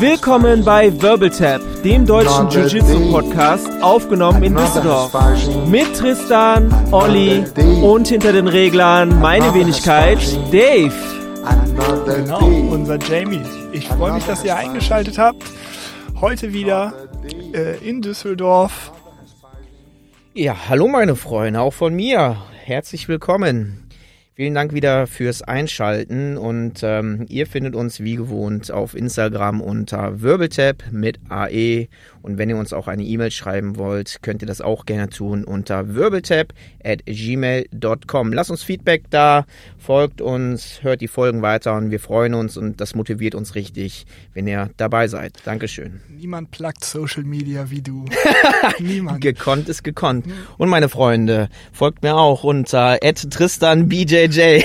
Willkommen bei Wirbeltap, dem deutschen Jiu-Jitsu-Podcast, aufgenommen in Düsseldorf. Mit Tristan, Olli und hinter den Reglern meine Wenigkeit, Dave. Genau, unser Jamie. Ich freue mich, dass ihr eingeschaltet habt. Heute wieder äh, in Düsseldorf. Ja, hallo meine Freunde, auch von mir. Herzlich willkommen. Vielen Dank wieder fürs Einschalten und ähm, ihr findet uns wie gewohnt auf Instagram unter Wirbeltap mit AE und wenn ihr uns auch eine E-Mail schreiben wollt, könnt ihr das auch gerne tun unter wirbeltap at gmail.com. Lasst uns Feedback da, folgt uns, hört die Folgen weiter und wir freuen uns und das motiviert uns richtig, wenn ihr dabei seid. Dankeschön. Niemand plagt Social Media wie du. Niemand. gekonnt ist gekonnt. Und meine Freunde, folgt mir auch unter @tristanbjj.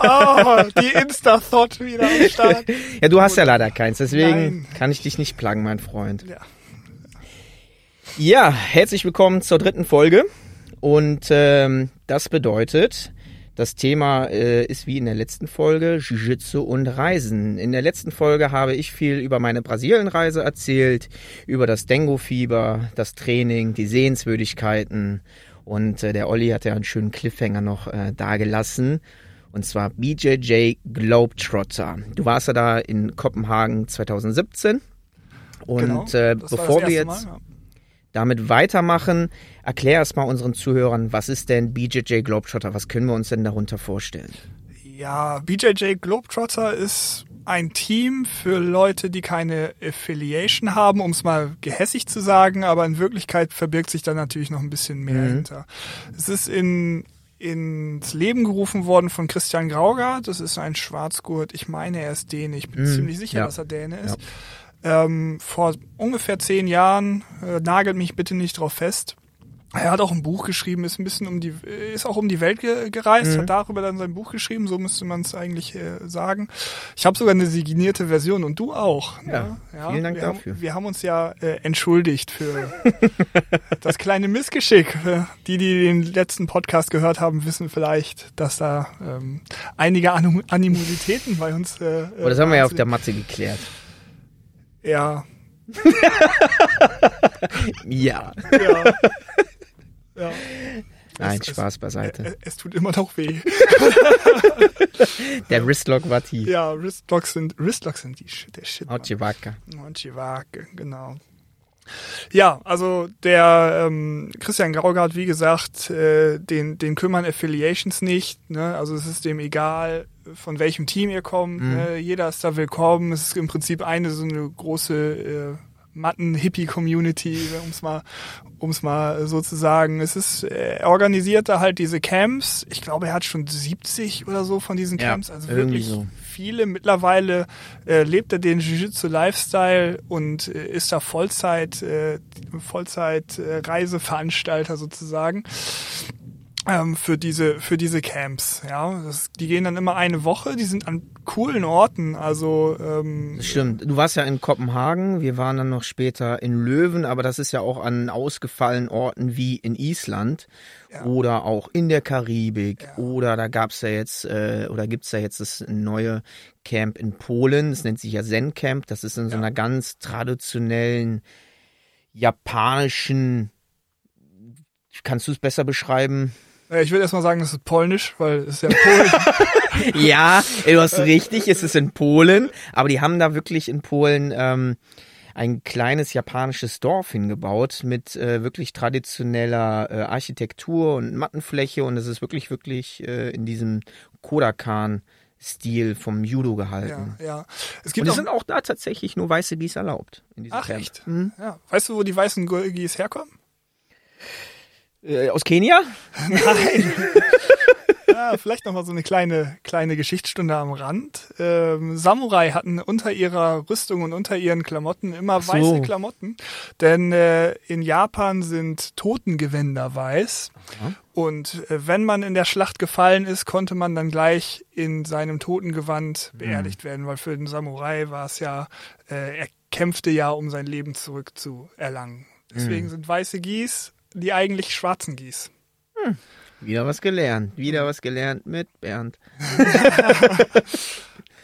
oh, die Insta-Thought wieder am Start. Ja, du hast ja leider keins, deswegen Nein. kann ich dich nicht plagen, mein Freund. Ja. Ja, herzlich willkommen zur dritten Folge. Und ähm, das bedeutet, das Thema äh, ist wie in der letzten Folge Jiu-Jitsu und Reisen. In der letzten Folge habe ich viel über meine Brasilienreise erzählt, über das Dengo-Fieber, das Training, die Sehenswürdigkeiten. Und äh, der Olli hat ja einen schönen Cliffhanger noch äh, dagelassen. Und zwar BJJ Globetrotter. Du warst ja da in Kopenhagen 2017. Und Genau, äh, bevor wir jetzt Mal, ja. Damit weitermachen, erklär erst mal unseren Zuhörern, was ist denn BJJ Globetrotter? Was können wir uns denn darunter vorstellen? Ja, BJJ Globetrotter ist ein Team für Leute, die keine Affiliation haben, um es mal gehässig zu sagen, aber in Wirklichkeit verbirgt sich da natürlich noch ein bisschen mehr hinter. Es ist in ins Leben gerufen worden von Christian Graugart. Das ist ein Schwarzgurt. Ich meine, er ist Däne. Ich bin ziemlich sicher, ja. dass er Däne ist. Ähm, vor ungefähr zehn Jahren, äh, nagelt mich bitte nicht drauf fest. Er hat auch ein Buch geschrieben, ist ein bisschen um die, ist auch um die Welt ge gereist, Mhm. hat darüber dann sein Buch geschrieben, so müsste man es eigentlich äh, sagen. Ich habe sogar eine signierte Version und du auch. ne? Ja, vielen Dank wir dafür. Haben, wir haben uns ja äh, entschuldigt für das kleine Missgeschick. Äh, Die, die den letzten Podcast gehört haben, wissen vielleicht, dass da ähm, einige Anim Animositäten bei uns. Äh, Aber das haben wir ja auf der Matte geklärt. Ja, Ja. ja. ja. Nein, Es- es- Spaß beiseite. Äh, Es tut immer noch weh. Der Wristlock war tief. Ja, Wristlocks sind, Wristlocks sind die, Shit- der Shit. Und Chivake, genau. Ja, also der ähm, Christian Graugart, wie gesagt, äh, den, den kümmern Affiliations nicht. Ne? Also es ist dem egal, von welchem Team ihr kommt. Ne? Jeder ist da willkommen. Es ist im Prinzip eine so eine große äh, Matten-Hippie-Community, um es mal, um's mal so zu sagen. Es ist, äh, er organisiert da halt diese Camps. Ich glaube, er hat schon 70 oder so von diesen Ja, Camps. Also irgendwie wirklich so. viele. Mittlerweile äh, lebt er den Jiu-Jitsu-Lifestyle und äh, ist da Vollzeit, äh, Vollzeit äh, Reiseveranstalter sozusagen ähm, für diese für diese Camps. Ja, das, die gehen dann immer eine Woche. Die sind an coolen Orten. Also ähm, stimmt. Du warst ja in Kopenhagen, wir waren dann noch später in Löwen, aber das ist ja auch an ausgefallenen Orten wie in Island Ja. oder auch in der Karibik oder da gab's ja jetzt äh, oder gibt's ja jetzt das neue Camp in Polen, das nennt sich ja Zen Camp, das ist in so einer ganz traditionellen japanischen Kannst du es besser beschreiben? Äh, ich würde erstmal sagen, das ist polnisch, weil es ist ja Polen. Ja, du hast richtig, es ist in Polen, aber die haben da wirklich in Polen ähm, ein kleines japanisches Dorf hingebaut mit äh, wirklich traditioneller äh, Architektur und Mattenfläche und es ist wirklich, wirklich äh, in diesem Kodakan-Stil vom Judo gehalten. ja, ja. Es Und gibt es auch, sind auch da tatsächlich nur weiße Gieß erlaubt. In diesem ach Camp. echt? Mhm. Ja. Weißt du, wo die weißen Gurgis herkommen? Äh, aus Kenia? Nein. ja, vielleicht noch mal so eine kleine kleine Geschichtsstunde am Rand. Ähm, Samurai hatten unter ihrer Rüstung und unter ihren Klamotten immer so. weiße Klamotten, denn äh, in Japan sind Totengewänder weiß. Und äh, wenn man in der Schlacht gefallen ist, konnte man dann gleich in seinem Totengewand beerdigt werden, weil für den Samurai war es ja, äh, er kämpfte ja, um sein Leben zurückzuerlangen. Deswegen sind weiße Gieß die eigentlich schwarzen Gieß. Wieder was gelernt. Wieder was gelernt mit Bernd.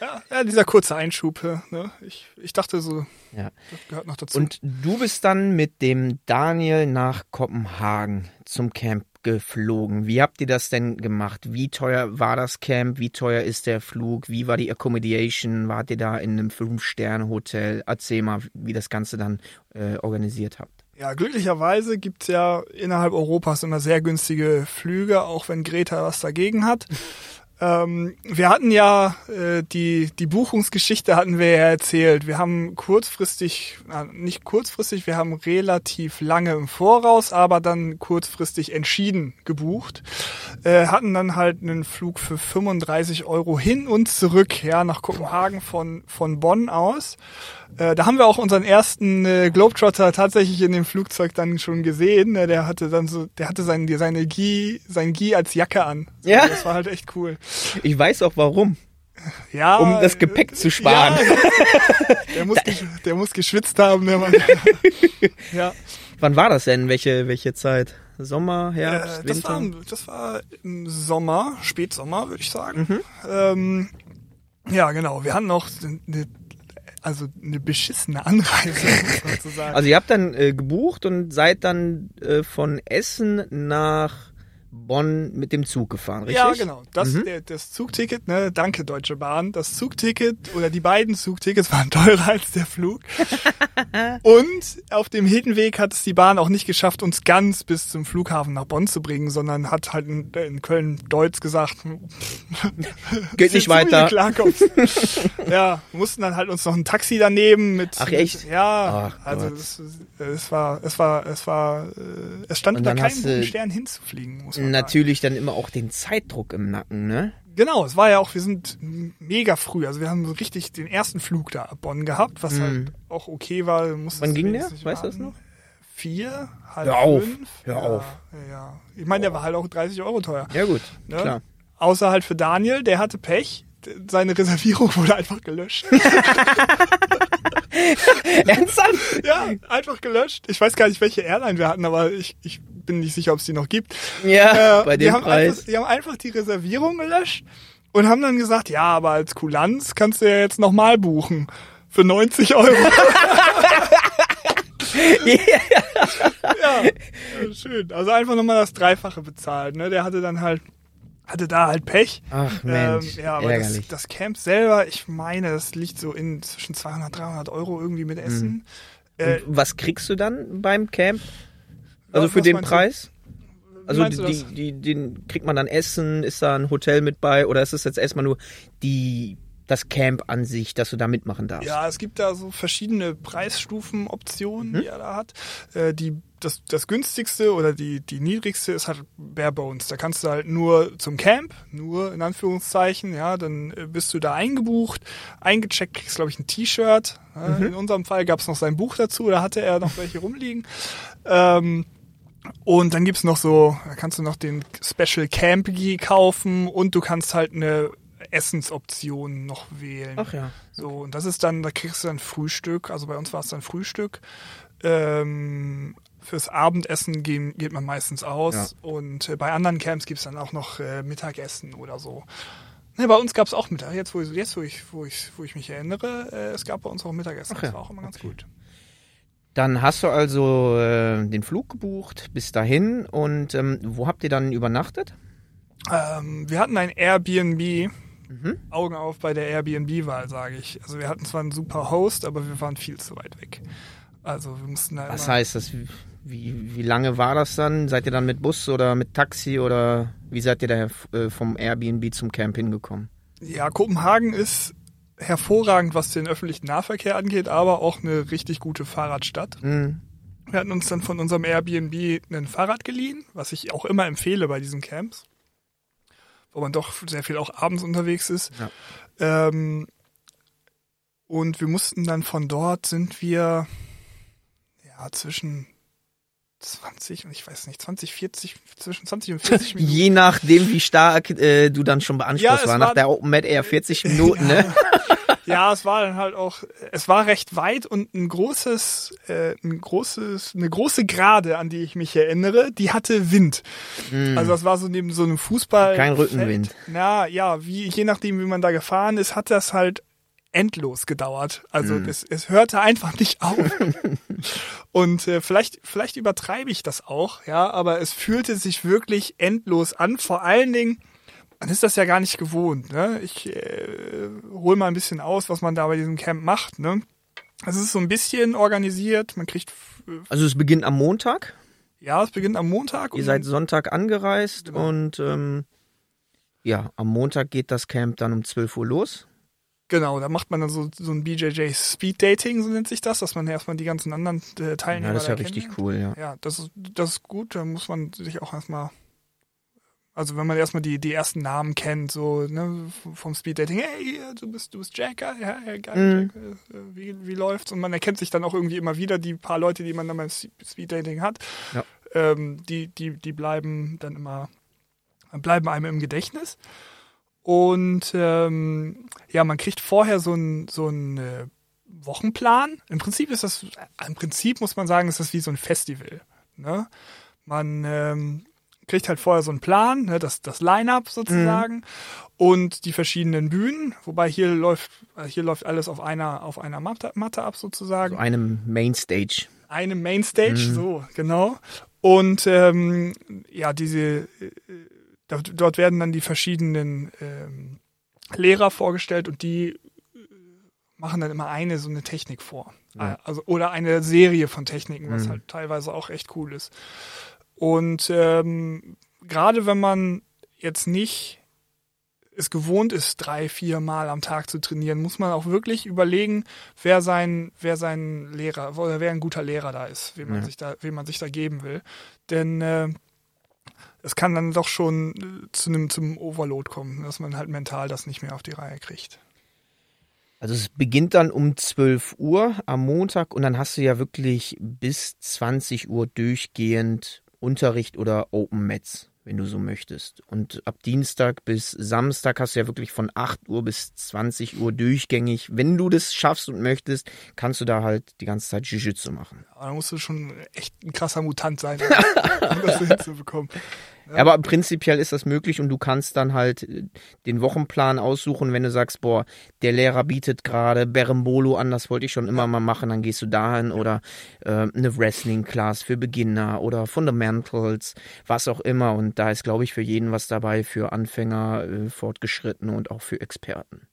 Ja, ja, dieser kurze Einschub. Ne? Ich, ich dachte so, Ja. das gehört noch dazu. Und du bist dann mit dem Daniel nach Kopenhagen zum Camp geflogen. Wie habt ihr das denn gemacht? Wie teuer war das Camp? Wie teuer ist der Flug? Wie war die Accommodation? Wart ihr da in einem Fünf-Sterne-Hotel? Erzähl mal, wie das Ganze dann äh, organisiert habt. Ja, glücklicherweise gibt's ja innerhalb Europas immer sehr günstige Flüge, auch wenn Greta was dagegen hat. Ähm, wir hatten ja äh, die die Buchungsgeschichte hatten wir ja erzählt. Wir haben kurzfristig, na, nicht kurzfristig, wir haben relativ lange im Voraus, aber dann kurzfristig entschieden gebucht. Äh, hatten dann halt einen Flug für 35 Euro hin und zurück, ja, nach Kopenhagen von von Bonn aus. Äh, da haben wir auch unseren ersten äh, Globetrotter tatsächlich in dem Flugzeug dann schon gesehen. Ne? Der hatte dann so, der hatte sein, seine Gi, sein Gi als Jacke an. So, Ja. Das war halt echt cool. Ich weiß auch warum. Ja. Um das Gepäck zu sparen. Ja, der, muss, der muss geschwitzt haben, der Mann. ja. Wann war das denn? Welche, welche Zeit? Sommer, Herbst, Äh, das, Winter? war, das war im Sommer, Spätsommer, würde ich sagen. Mhm. Ähm, ja, genau. Wir hatten noch eine, also eine beschissene Anreise, muss man so sagen. Also ihr habt dann äh, gebucht und seid dann äh, von Essen nach Bonn mit dem Zug gefahren, richtig? Ja, genau. Das, Mhm. der, das Zugticket, ne, danke Deutsche Bahn. Das Zugticket oder die beiden Zugtickets waren teurer als der Flug. Und auf dem Hinweg hat es die Bahn auch nicht geschafft, uns ganz bis zum Flughafen nach Bonn zu bringen, sondern hat halt in, in Köln-Deutz gesagt, Geht nicht weiter. ja, wir mussten dann halt uns noch ein Taxi daneben mit. Ach, echt? Ja, Ach, also es, es war, es war, es war, äh, es stand guten du Stern hinzufliegen, muss man. Natürlich dann immer auch den Zeitdruck im Nacken, ne? Genau, es war ja auch, wir sind mega früh. Also wir haben so richtig den ersten Flug da ab Bonn gehabt, was halt auch okay war. Wann ging der? Weißt du das noch? Vier, halb Hör auf, fünf. hör ja, auf. Ja. Ich meine, der war halt auch 30 Euro teuer. Ja gut, Ne? klar. Außer halt für Daniel, der hatte Pech. Seine Reservierung wurde einfach gelöscht. Ernsthaft? ja, einfach gelöscht. Ich weiß gar nicht, welche Airline wir hatten, aber ich, ich bin nicht sicher, ob es die noch gibt. Ja, Äh, bei die dem haben Preis. Einfach, die haben einfach die Reservierung gelöscht und haben dann gesagt, ja, aber als Kulanz kannst du ja jetzt nochmal buchen. Für 90 Euro. ja, ja, schön. Also einfach nochmal das Dreifache bezahlt. Ne? Der hatte dann halt, hatte da halt Pech. Ach Mensch, ähm, ja, aber das, ärgerlich. das Camp selber, ich meine, das liegt so in zwischen 200, 300 Euro irgendwie mit Essen. Äh, Und was kriegst du dann beim Camp? Also für den? Preis? Also die, die, den kriegt man dann Essen, ist da ein Hotel mit bei oder ist es jetzt erstmal nur die das Camp an sich, dass du da mitmachen darfst? Ja, es gibt da so verschiedene Preisstufenoptionen, Mhm. die er da hat. Äh, die, das, das günstigste oder die, die niedrigste ist halt Bare Bones. Da kannst du halt nur zum Camp, nur in Anführungszeichen, ja, dann äh, bist du da eingebucht, eingecheckt, kriegst, glaube ich, ein T-Shirt. Mhm. In unserem Fall gab es noch sein Buch dazu, da hatte er noch welche rumliegen. Ähm, und dann gibt's noch so, da kannst du noch den Special Camp Gear kaufen und du kannst halt eine Essensoption noch wählen. Ach ja. So, und das ist dann, da kriegst du dann Frühstück, also bei uns war es dann Frühstück. Ähm, fürs Abendessen gehen, geht man meistens aus Ja. und äh, bei anderen Camps gibt's dann auch noch äh, Mittagessen oder so. Ne, bei uns gab's auch Mittag, jetzt wo ich, jetzt, wo ich, wo ich, wo ich mich erinnere, äh, es gab bei uns auch Mittagessen. Ach ja, Das war auch immer ganz gut. Dann hast du also äh, den Flug gebucht bis dahin und ähm, wo habt ihr dann übernachtet? Ähm, wir hatten ein Airbnb. Mhm. Augen auf bei der Airbnb-Wahl, sage ich. Also wir hatten zwar einen super Host, aber wir waren viel zu weit weg. Also wir mussten da Was heißt das? Wie, wie lange war das dann? Seid ihr dann mit Bus oder mit Taxi oder wie seid ihr da äh, vom Airbnb zum Camp hingekommen? Ja, Kopenhagen ist hervorragend, was den öffentlichen Nahverkehr angeht, aber auch eine richtig gute Fahrradstadt. Mhm. Wir hatten uns dann von unserem Airbnb ein Fahrrad geliehen, was ich auch immer empfehle bei diesen Camps, wo man doch sehr viel auch abends unterwegs ist. Ähm, und wir mussten dann von dort sind wir ja zwischen 20 und ich weiß nicht, 20, 40, zwischen 20 und 40 Minuten. Je nachdem, wie stark äh, du dann schon beansprucht Ja, war. Nach der Open Med eher 40 Minuten, ne? ja, es war dann halt auch, es war recht weit und ein großes, äh, ein großes, eine große Gerade, an die ich mich erinnere, die hatte Wind. Mm. Also das war so neben so einem Fußball. Kein Rückenwind. Na ja, wie je nachdem, wie man da gefahren ist, hat das halt endlos gedauert. Also mm. es, es hörte einfach nicht auf. und äh, vielleicht, vielleicht übertreibe ich das auch, ja, aber es fühlte sich wirklich endlos an. Vor allen Dingen, man ist das ja gar nicht gewohnt. Ne? Ich äh, hole mal ein bisschen aus, was man da bei diesem Camp macht. Ne? Es ist so ein bisschen organisiert. Man kriegt. Also es beginnt am Montag. Ja, es beginnt am Montag. Ihr seid Sonntag angereist genau. und ähm, ja, am Montag geht das Camp dann um 12 Uhr los. Genau, da macht man dann so, so ein BJJ Speed Dating, so nennt sich das, dass man erstmal die ganzen anderen äh, Teilnehmer. Ja, das ist ja richtig cool, ja. Ja, das ist, das ist gut, da muss man sich auch erstmal, also wenn man erstmal die, die ersten Namen kennt, so, ne, vom Speed Dating, hey, du bist, du bist Jack, ja, ja geil, mhm. Jack, äh, wie, wie läuft's? Und man erkennt sich dann auch irgendwie immer wieder, die paar Leute, die man dann beim Speed Dating hat, ja. ähm, die, die, die bleiben dann immer, bleiben einem im Gedächtnis. Und ähm, ja, man kriegt vorher so einen so einen äh, Wochenplan. Im Prinzip ist das, im Prinzip muss man sagen, ist das wie so ein Festival. Ne? Man ähm, kriegt halt vorher so einen Plan, ne, das, das Line-up sozusagen mhm. und die verschiedenen Bühnen, wobei hier läuft, hier läuft alles auf einer, auf einer Matte, Matte ab sozusagen. So einem Mainstage. Eine Mainstage, mhm. so, genau. Und ähm, ja, diese äh, dort werden dann die verschiedenen ähm, Lehrer vorgestellt und die äh, machen dann immer eine so eine Technik vor. Ja. Also, oder eine Serie von Techniken, was mhm. halt teilweise auch echt cool ist. Und ähm, gerade wenn man jetzt nicht es gewohnt ist, drei, vier Mal am Tag zu trainieren, muss man auch wirklich überlegen, wer sein, wer sein Lehrer oder wer ein guter Lehrer da ist, wem man sich da, wem man sich da geben will. Denn äh, es kann dann doch schon äh, zu einem zum Overload kommen, dass man halt mental das nicht mehr auf die Reihe kriegt. Also es beginnt dann um 12 Uhr am Montag und dann hast du ja wirklich bis 20 Uhr durchgehend Unterricht oder Open Mets wenn du so möchtest. Und ab Dienstag bis Samstag hast du ja wirklich von 8 Uhr bis 20 Uhr durchgängig. Wenn du das schaffst und möchtest, kannst du da halt die ganze Zeit Jiu-Jitsu machen. Aber da musst du schon echt ein krasser Mutant sein, um das hinzubekommen. Ja. Aber prinzipiell ist das möglich und du kannst dann halt äh, den Wochenplan aussuchen, wenn du sagst, boah, der Lehrer bietet gerade Berembolo an, das wollte ich schon immer mal machen, dann gehst du dahin oder äh, eine Wrestling-Class für Beginner oder Fundamentals, was auch immer. Und da ist, glaube ich, für jeden was dabei, für Anfänger, äh, Fortgeschrittene und auch für Experten.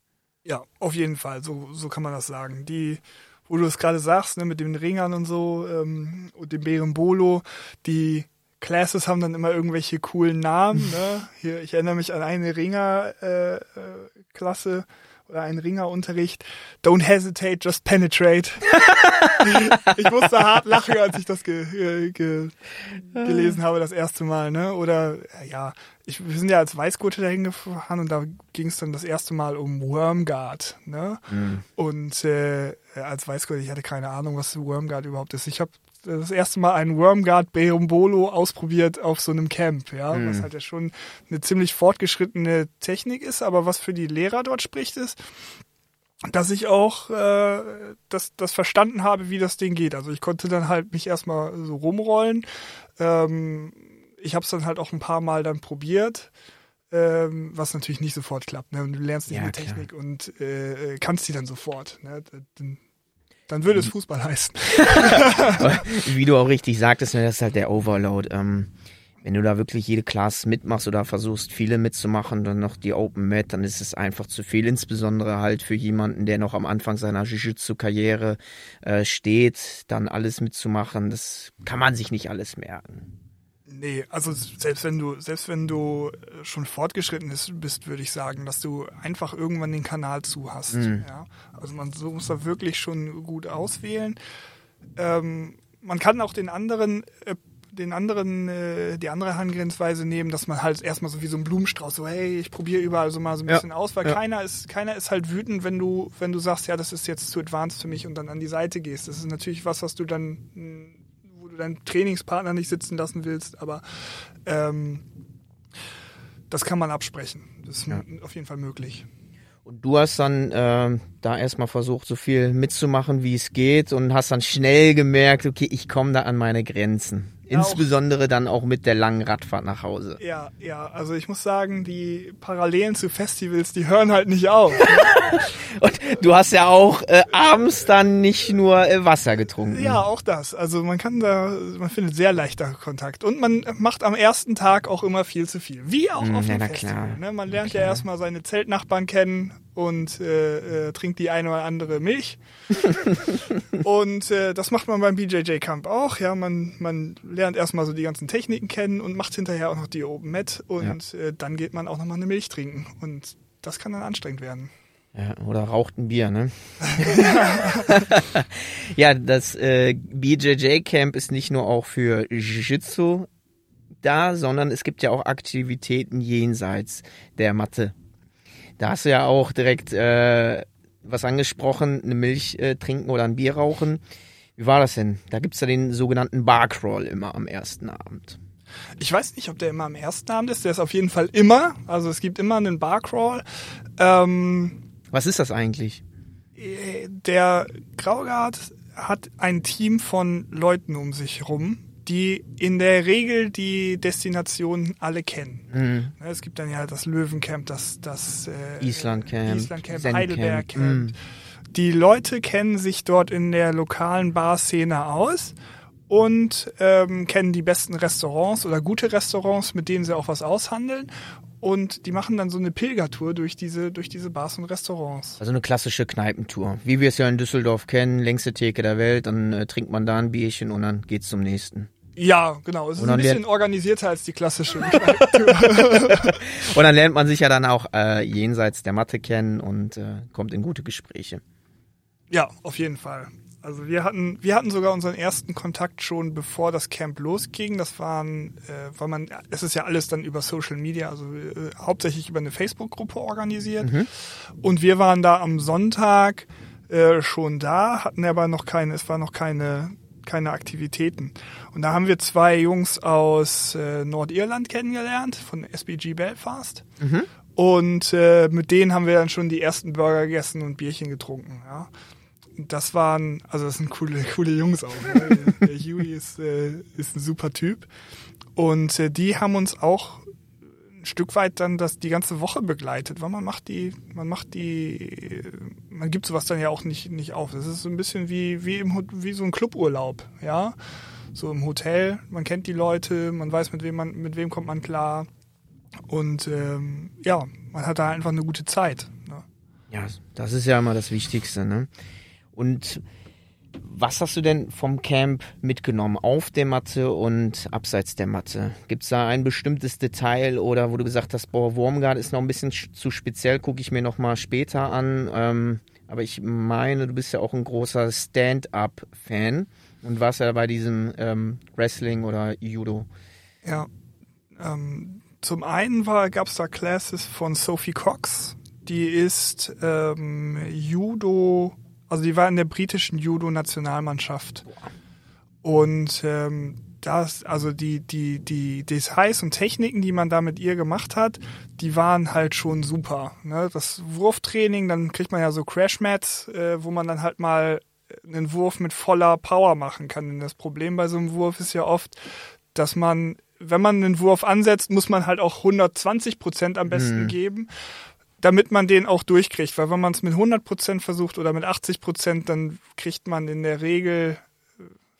Ja, auf jeden Fall, so, so kann man das sagen. Die wo du es gerade sagst, ne, mit den Ringern und so ähm, und dem Berembolo, die Classes haben dann immer irgendwelche coolen Namen. Ne? Hier, ich erinnere mich an eine Ringer-Klasse äh, äh, oder einen Ringerunterricht. Don't hesitate, just penetrate. ich musste hart lachen, als ich das ge ge gelesen habe das erste Mal. Ne? Oder ja, ich, wir sind ja als Weißgurte dahin gefahren und da ging es dann das erste Mal um Wormguard. Ne? Mhm. Und äh, als Weißgurte, ich hatte keine Ahnung, was Wormguard überhaupt ist. Ich habe das erste Mal einen Wormguard Beombolo ausprobiert auf so einem Camp, ja, mhm. was halt ja schon eine ziemlich fortgeschrittene Technik ist, aber was für die Lehrer dort spricht, ist, dass ich auch äh, das, das verstanden habe, wie das Ding geht. Also ich konnte dann halt mich erstmal so rumrollen. Ähm, ich habe es dann halt auch ein paar Mal dann probiert, ähm, was natürlich nicht sofort klappt. Ne? Und du lernst nicht ja, eine Technik und äh, kannst die dann sofort. Ne? Dann dann würde es Fußball heißen. Wie du auch richtig sagtest, ne, das ist halt der Overload. Ähm, wenn du da wirklich jede Class mitmachst oder versuchst, viele mitzumachen, dann noch die Open Mat, dann ist es einfach zu viel. Insbesondere halt für jemanden, der noch am Anfang seiner Jiu-Jitsu-Karriere äh, steht, dann alles mitzumachen. Das kann man sich nicht alles merken. Nee, also selbst wenn du, selbst wenn du äh, schon fortgeschritten bist, würde ich sagen, dass du einfach irgendwann den Kanal zu hast. Mhm. Ja? Also man so muss da wirklich schon gut auswählen. Ähm, man kann auch den anderen, äh, den anderen, äh, die andere Herangehensweise nehmen, dass man halt erstmal so wie so ein Blumenstrauß, so hey, ich probiere überall so mal so ein bisschen ja. aus, weil ja. keiner ist, keiner ist halt wütend, wenn du, wenn du sagst, ja, das ist jetzt zu advanced für mich und dann an die Seite gehst. Das ist natürlich was, was du dann hm, du deinen Trainingspartner nicht sitzen lassen willst, aber ähm, das kann man absprechen. Das ist ja. auf jeden Fall möglich. Und du hast dann äh, da erstmal versucht, so viel mitzumachen, wie es geht und hast dann schnell gemerkt, okay, ich komme da an meine Grenzen. Insbesondere dann auch mit der langen Radfahrt nach Hause. Ja, ja, also ich muss sagen, die Parallelen zu Festivals, die hören halt nicht auf. Und du hast ja auch äh, abends dann nicht nur äh, Wasser getrunken. Ja, auch das. Also man kann da, man findet sehr leichter Kontakt. Und man macht am ersten Tag auch immer viel zu viel. Wie auch Mm, auf ja, dem na Festival. klar. Ne? Man lernt ja erstmal seine Zeltnachbarn kennen und äh, äh, trinkt die eine oder andere Milch. und äh, das macht man beim BJJ Camp auch. Ja, man, man lernt erstmal so die ganzen Techniken kennen und macht hinterher auch noch die Open Mat und äh, dann geht man auch nochmal eine Milch trinken. Und das kann dann anstrengend werden. Ja, oder raucht ein Bier, ne? ja, das äh, BJJ Camp ist nicht nur auch für Jiu-Jitsu da, sondern es gibt ja auch Aktivitäten jenseits der Matte. Da hast du ja auch direkt äh, was angesprochen, eine Milch äh, trinken oder ein Bier rauchen. Wie war das denn? Da gibt's ja den sogenannten Barcrawl immer am ersten Abend. Ich weiß nicht, ob der immer am ersten Abend ist. Der ist auf jeden Fall immer. Also es gibt immer einen Barcrawl. Ähm, Was ist das eigentlich? äh, der Graugard hat ein Team von Leuten um sich rum, die in der Regel die Destinationen alle kennen. Mhm. Ne, Es gibt dann ja das Löwencamp, das, das äh, Island Camp, Island Camp, Zen Heidelberg Camp, Camp. mm. Die Leute kennen sich dort in der lokalen Barszene aus und ähm, kennen die besten Restaurants oder gute Restaurants, mit denen sie auch was aushandeln. Und die machen dann so eine Pilgertour durch diese, durch diese Bars und Restaurants. Also eine klassische Kneipentour. Wie wir es ja in Düsseldorf kennen, längste Theke der Welt, dann äh, trinkt man da ein Bierchen und dann geht's zum nächsten. Ja, genau. Es ist ein bisschen organisierter als die klassische. Und dann lernt man sich ja dann auch äh, jenseits der Matte kennen und äh, kommt in gute Gespräche. ja, auf jeden Fall. Also wir hatten, wir hatten sogar unseren ersten Kontakt schon bevor das Camp losging. Das waren, äh, weil man, es ist ja alles dann über Social Media, also äh, hauptsächlich über eine Facebook-Gruppe organisiert. Und wir waren da am Sonntag äh, schon da, hatten aber noch keine, es war noch keine, keine Aktivitäten. Und da haben wir zwei Jungs aus äh, Nordirland kennengelernt, von SBG Belfast. Und äh, mit denen haben wir dann schon die ersten Burger gegessen und Bierchen getrunken. Ja. Und Das waren, also das sind coole, coole Jungs auch. Ne? Der Huey ist, äh, ist ein super Typ. Und äh, die haben uns auch ein Stück weit dann das die ganze Woche begleitet, weil man macht die, man macht die, man gibt sowas dann ja auch nicht nicht auf. Das ist so ein bisschen wie wie im wie so ein Cluburlaub, ja, so im Hotel. Man kennt die Leute, man weiß mit wem man mit wem kommt man klar und ähm, ja, man hat da einfach eine gute Zeit. Ne? Ja, das ist ja immer das Wichtigste, ne? Und was hast du denn vom Camp mitgenommen auf der Matte und abseits der Matte? Gibt's da ein bestimmtes Detail oder wo du gesagt hast, boah, Wormgard ist noch ein bisschen sch- zu speziell, gucke ich mir noch mal später an. Ähm, aber ich meine, du bist ja auch ein großer Stand-up-Fan und warst ja bei diesem ähm, Wrestling oder Judo. Ja. Ähm, zum einen gab es da Classes von Sophie Cox. Die ist ähm, Judo, also die war in der britischen Judo-Nationalmannschaft. Und ähm, das, also die, die, die Details und Techniken, die man da mit ihr gemacht hat, die waren halt schon super. Ne? Das Wurftraining, dann kriegt man ja so Crashmats, äh, wo man dann halt mal einen Wurf mit voller Power machen kann. Denn das Problem bei so einem Wurf ist ja oft, dass man, wenn man einen Wurf ansetzt, muss man halt auch 120 Prozent am besten geben, damit man den auch durchkriegt. Weil wenn man es mit 100 Prozent versucht oder mit 80 Prozent, dann kriegt man in der Regel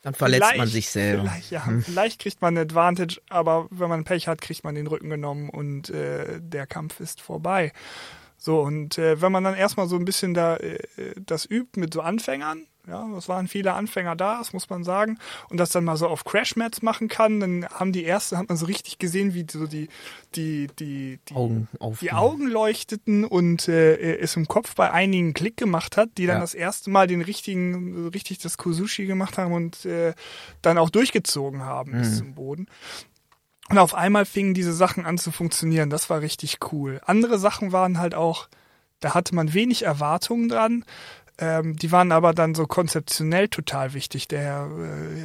Dann verletzt man sich selber. Hm. Vielleicht, ja, vielleicht kriegt man ein Advantage, aber wenn man Pech hat, kriegt man den Rücken genommen und äh, der Kampf ist vorbei. So, und äh, wenn man dann erstmal so ein bisschen da äh, das übt mit so Anfängern, ja, es waren viele Anfänger da, das muss man sagen, und das dann mal so auf Crashmats machen kann, dann haben die erste, hat man so richtig gesehen, wie so die, die, die, die Augen die Augen leuchteten und äh, es im Kopf bei einigen Klick gemacht hat, die dann Ja. das erste Mal den richtigen, richtig das Kuzushi gemacht haben und äh, dann auch durchgezogen haben bis zum Boden. Und auf einmal fingen diese Sachen an zu funktionieren. Das war richtig cool. Andere Sachen waren halt auch, da hatte man wenig Erwartungen dran. Ähm, die waren aber dann so konzeptionell total wichtig. Der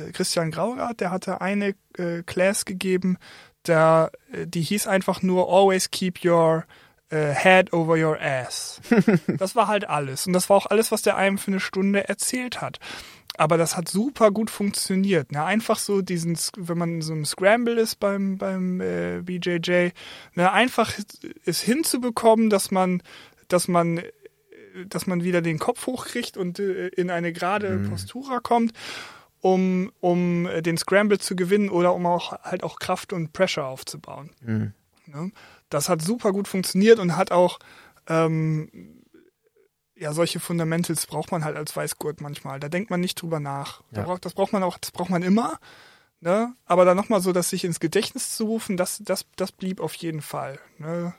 äh, Christian Graurath, der hatte eine äh, Class gegeben, da, äh, die hieß einfach nur Always keep your äh, Head over your ass. das war halt alles. Und das war auch alles, was der einem für eine Stunde erzählt hat. Aber das hat super gut funktioniert. Ne? Einfach so diesen, wenn man so im Scramble ist beim, beim äh, BJJ, ne? einfach es hinzubekommen, dass man, dass man dass man wieder den Kopf hochkriegt und äh, in eine gerade mhm. Postura kommt, um, um den Scramble zu gewinnen oder um auch halt auch Kraft und Pressure aufzubauen. Mhm. Ne? Das hat super gut funktioniert und hat auch ähm, ja, solche Fundamentals braucht man halt als Weißgurt manchmal. Da denkt man nicht drüber nach. Ja. Da braucht, das braucht man auch, das braucht man immer. Ne? Aber dann nochmal so, dass sich ins Gedächtnis zu rufen, das, das, das blieb auf jeden Fall. Ne?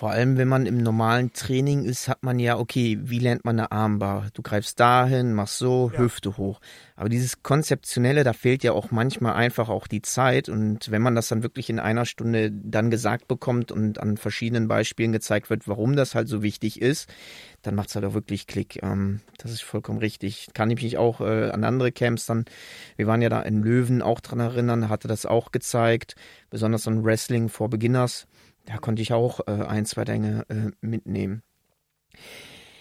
Vor allem, wenn man im normalen Training ist, hat man ja, okay, wie lernt man eine Armbar? Du greifst dahin, machst so, ja. Hüfte hoch. Aber dieses Konzeptionelle, da fehlt ja auch manchmal einfach auch die Zeit. Und wenn man das dann wirklich in einer Stunde dann gesagt bekommt und an verschiedenen Beispielen gezeigt wird, warum das halt so wichtig ist, dann macht es halt auch wirklich Klick. Ähm, das ist vollkommen richtig. Kann ich mich auch äh, an andere Camps dann, wir waren ja da in Löwen auch dran erinnern, hatte das auch gezeigt, besonders an Wrestling for Beginners da konnte ich auch äh, ein, zwei Dinge äh, mitnehmen.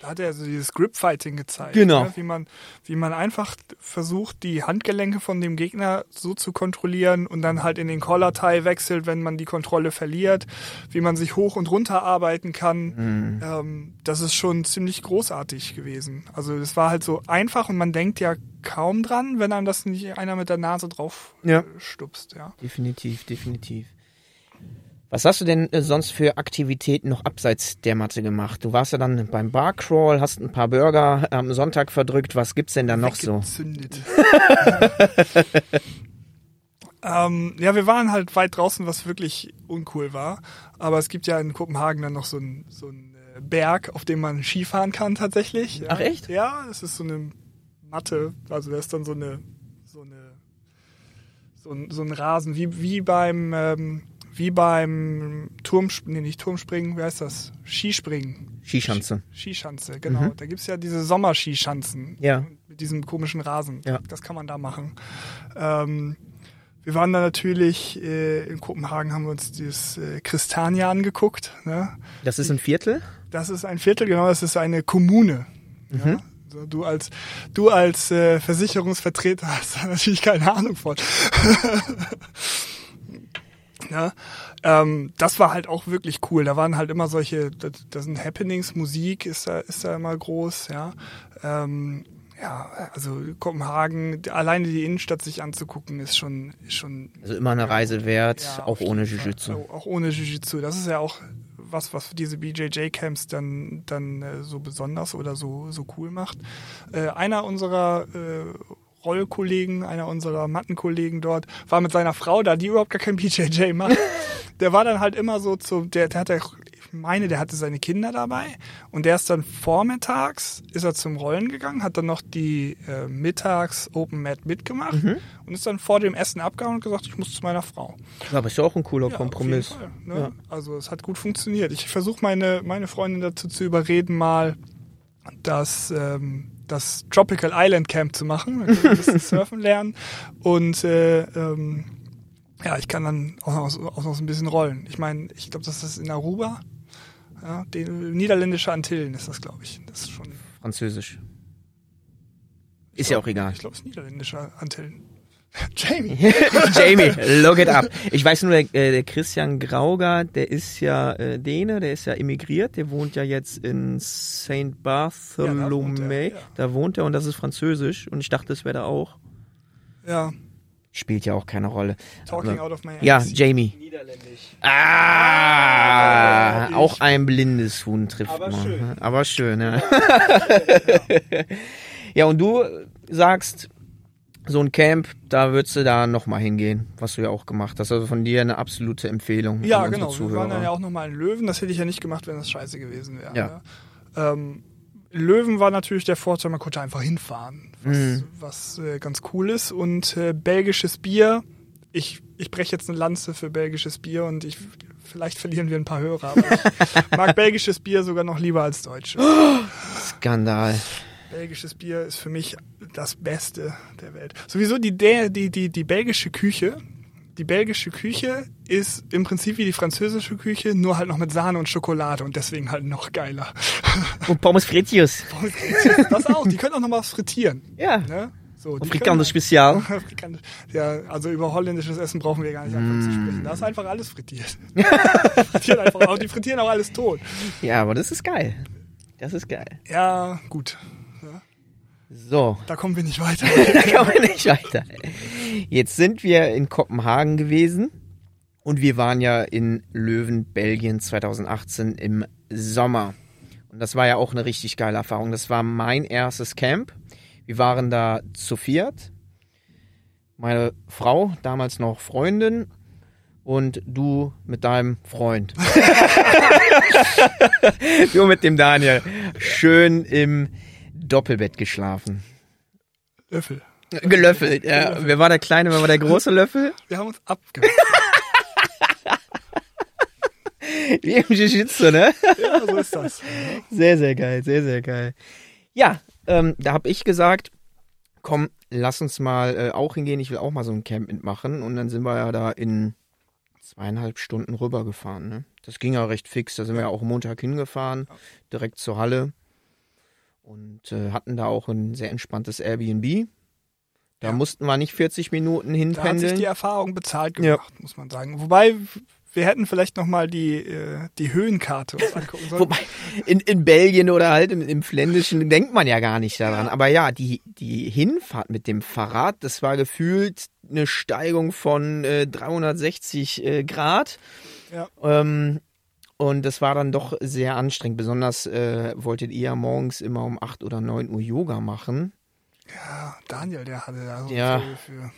Da hat er also dieses Grip-Fighting gezeigt. Genau. Ne? Wie, man, wie man einfach versucht, die Handgelenke von dem Gegner so zu kontrollieren und dann halt in den Collar-Tie wechselt, wenn man die Kontrolle verliert. Wie man sich hoch und runter arbeiten kann. Mhm. Ähm, das ist schon ziemlich großartig gewesen. Also es war halt so einfach und man denkt ja kaum dran, wenn einem das nicht einer mit der Nase drauf ja. stupst. Ja. Definitiv, definitiv. Was hast du denn äh, sonst für Aktivitäten noch abseits der Matte gemacht? Du warst ja dann beim Barcrawl, hast ein paar Burger am Sonntag verdrückt. Was gibt's denn da noch so? ähm, ja, wir waren halt weit draußen, was wirklich uncool war. Aber es gibt ja in Kopenhagen dann noch so einen so äh, Berg, auf dem man Skifahren kann tatsächlich. Ja. Ach echt? Ja, es ist so eine Matte. Also da ist dann so eine so eine so ein, so ein Rasen wie wie beim ähm, wie beim Turm, nee, nicht Turmspringen, wie heißt das? Skispringen. Skischanze. Skischanze, genau. Mhm. Da gibt's ja diese Sommerskischanzen. Ja. Mit diesem komischen Rasen. Ja. Das kann man da machen. Ähm, wir waren da natürlich äh, in Kopenhagen, haben wir uns dieses äh, Christania angeguckt. Ne? Das ist ein Viertel? Das ist ein Viertel, genau. Das ist eine Kommune. Mhm. Ja? Also du als du als äh, Versicherungsvertreter hast da natürlich keine Ahnung von. Ne? Ähm, das war halt auch wirklich cool. Da waren halt immer solche, das, das sind Happenings, Musik ist da, ist da immer groß, ja. Ähm, ja, also Kopenhagen, alleine die Innenstadt sich anzugucken, ist schon, ist schon. Also immer eine Reise wert, ja, auch ohne Jiu-Jitsu. Auch, auch ohne Jiu-Jitsu. Das ist ja auch was, was diese BJJ-Camps dann, dann äh, so besonders oder so, so cool macht. Äh, einer unserer äh, Rollkollegen, einer unserer Mattenkollegen dort, war mit seiner Frau da, die überhaupt gar kein BJJ macht. der war dann halt immer so zu, der, der hatte, ich meine, der hatte seine Kinder dabei und der ist dann vormittags, ist er zum Rollen gegangen, hat dann noch die äh, mittags Open Mat mitgemacht mhm. und ist dann vor dem Essen abgehauen und gesagt, ich muss zu meiner Frau. Aber ist ja auch ein cooler ja, Kompromiss. Fall, ne? ja. Also es hat gut funktioniert. Ich versuche meine, meine Freundin dazu zu überreden, mal dass ähm, das Tropical Island Camp zu machen. Dann kann ein bisschen surfen lernen. Und äh, ähm, ja, ich kann dann auch noch, auch noch so ein bisschen rollen. Ich meine, ich glaube, das ist in Aruba. Ja, die niederländische Antillen ist das, glaube ich. Das ist schon. Französisch. Ist glaub, ja auch egal. Ich glaube, es ist niederländische Antillen. Jamie. Jamie, look it up. Ich weiß nur, der, äh, der Christian Grauger, der ist ja äh, Däne, der ist ja immigriert, der wohnt ja jetzt in St. Bartholomew. Ja, da, ja. da wohnt er und das ist Französisch und ich dachte, das wäre da auch. Ja. Spielt ja auch keine Rolle. Talking Aber, out of my hands. Ja, Jamie. Niederländisch. Ah, ah auch ein blindes Huhn trifft Aber man. Schön. Aber schön, ja. ja. ja, und du sagst, so ein Camp, da würdest du da nochmal hingehen, was du ja auch gemacht hast. Also von dir eine absolute Empfehlung. Ja, genau. Zuhörer. Wir waren dann ja auch nochmal in Löwen. Das hätte ich ja nicht gemacht, wenn das scheiße gewesen wäre. Ja. ja. Ähm, Löwen war natürlich der Vorteil, man konnte einfach hinfahren, was, mhm. was äh, ganz cool ist. Und äh, belgisches Bier, ich, ich breche jetzt eine Lanze für belgisches Bier und ich vielleicht verlieren wir ein paar Hörer, aber ich mag belgisches Bier sogar noch lieber als deutsches. Skandal belgisches Bier ist für mich das Beste der Welt. Sowieso die, die, die, die belgische Küche, die belgische Küche ist im Prinzip wie die französische Küche, nur halt noch mit Sahne und Schokolade und deswegen halt noch geiler. Und Pommes frites. Das auch, die können auch noch mal was frittieren. Ja. Ne? So, können- Spezial. Afrikanisch. Ja, also über holländisches Essen brauchen wir gar nicht anfangen zu sprechen. Da ist einfach alles frittiert. frittieren einfach, auch, die frittieren auch alles tot. Ja, aber das ist geil. Das ist geil. Ja, gut. So, Da kommen wir nicht weiter. da kommen wir nicht weiter. Jetzt sind wir in Kopenhagen gewesen und wir waren ja in Löwen, Belgien 2018 im Sommer. Und das war ja auch eine richtig geile Erfahrung. Das war mein erstes Camp. Wir waren da zu viert. Meine Frau, damals noch Freundin, und du mit deinem Freund. du mit dem Daniel. Schön im Doppelbett geschlafen. Löffel. Gelöffelt, ja. Wer war der kleine, wer war der große Löffel? Wir haben uns abgewechselt. Wie im Jiu-Jitsu, ne? Ja, so ist das. Sehr, sehr geil, sehr, sehr geil. Ja, ähm, da habe ich gesagt, komm, lass uns mal äh, auch hingehen, ich will auch mal so ein Camp mitmachen. Und dann sind wir ja da in zweieinhalb Stunden rübergefahren. Ne? Das ging ja recht fix. Da sind wir ja auch Montag hingefahren, direkt zur Halle. Und äh, hatten da auch ein sehr entspanntes Airbnb. Da Ja. mussten wir nicht 40 Minuten Da hat sich hinpendeln. die Erfahrung bezahlt Ja. gemacht, muss man sagen. Wobei, wir hätten vielleicht noch mal die, äh, die Höhenkarte uns angucken sollen. Wobei, in, in Belgien oder halt im, im Fländischen denkt man ja gar nicht daran. Aber ja, die, die Hinfahrt mit dem Fahrrad, das war gefühlt eine Steigung von äh, 360 äh, Grad. Ja. Ähm, und das war dann doch sehr anstrengend. Besonders äh, wolltet ihr ja morgens immer um 8 oder 9 Uhr Yoga machen. Ja, Daniel, der hatte da so Ja. viel für.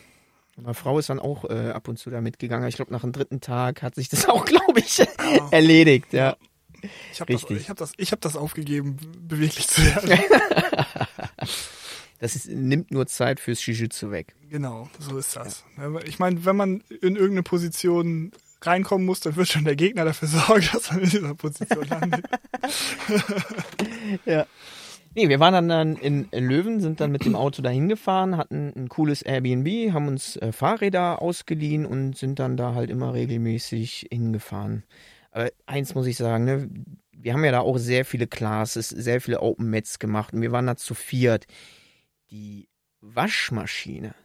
Meine Frau ist dann auch äh, ab und zu da mitgegangen. Ich glaube, nach dem dritten Tag hat sich das auch, glaube ich, erledigt. Ja. Ich habe das, ich hab das, ich hab das aufgegeben, beweglich zu werden. Das ist, nimmt nur Zeit fürs Jiu-Jitsu weg. genau, so ist das. Ich meine, wenn man in irgendeine Position reinkommen muss, dann wird schon der Gegner dafür sorgen, dass man in dieser Position landet. Ja. Nee, wir waren dann in Löwen, sind dann mit dem Auto dahin gefahren, hatten ein cooles Airbnb, haben uns äh, Fahrräder ausgeliehen und sind dann da halt immer regelmäßig hingefahren. Aber eins muss ich sagen, ne, wir haben ja da auch sehr viele Classes, sehr viele Open Mats gemacht und wir waren da zu viert. Die Waschmaschine,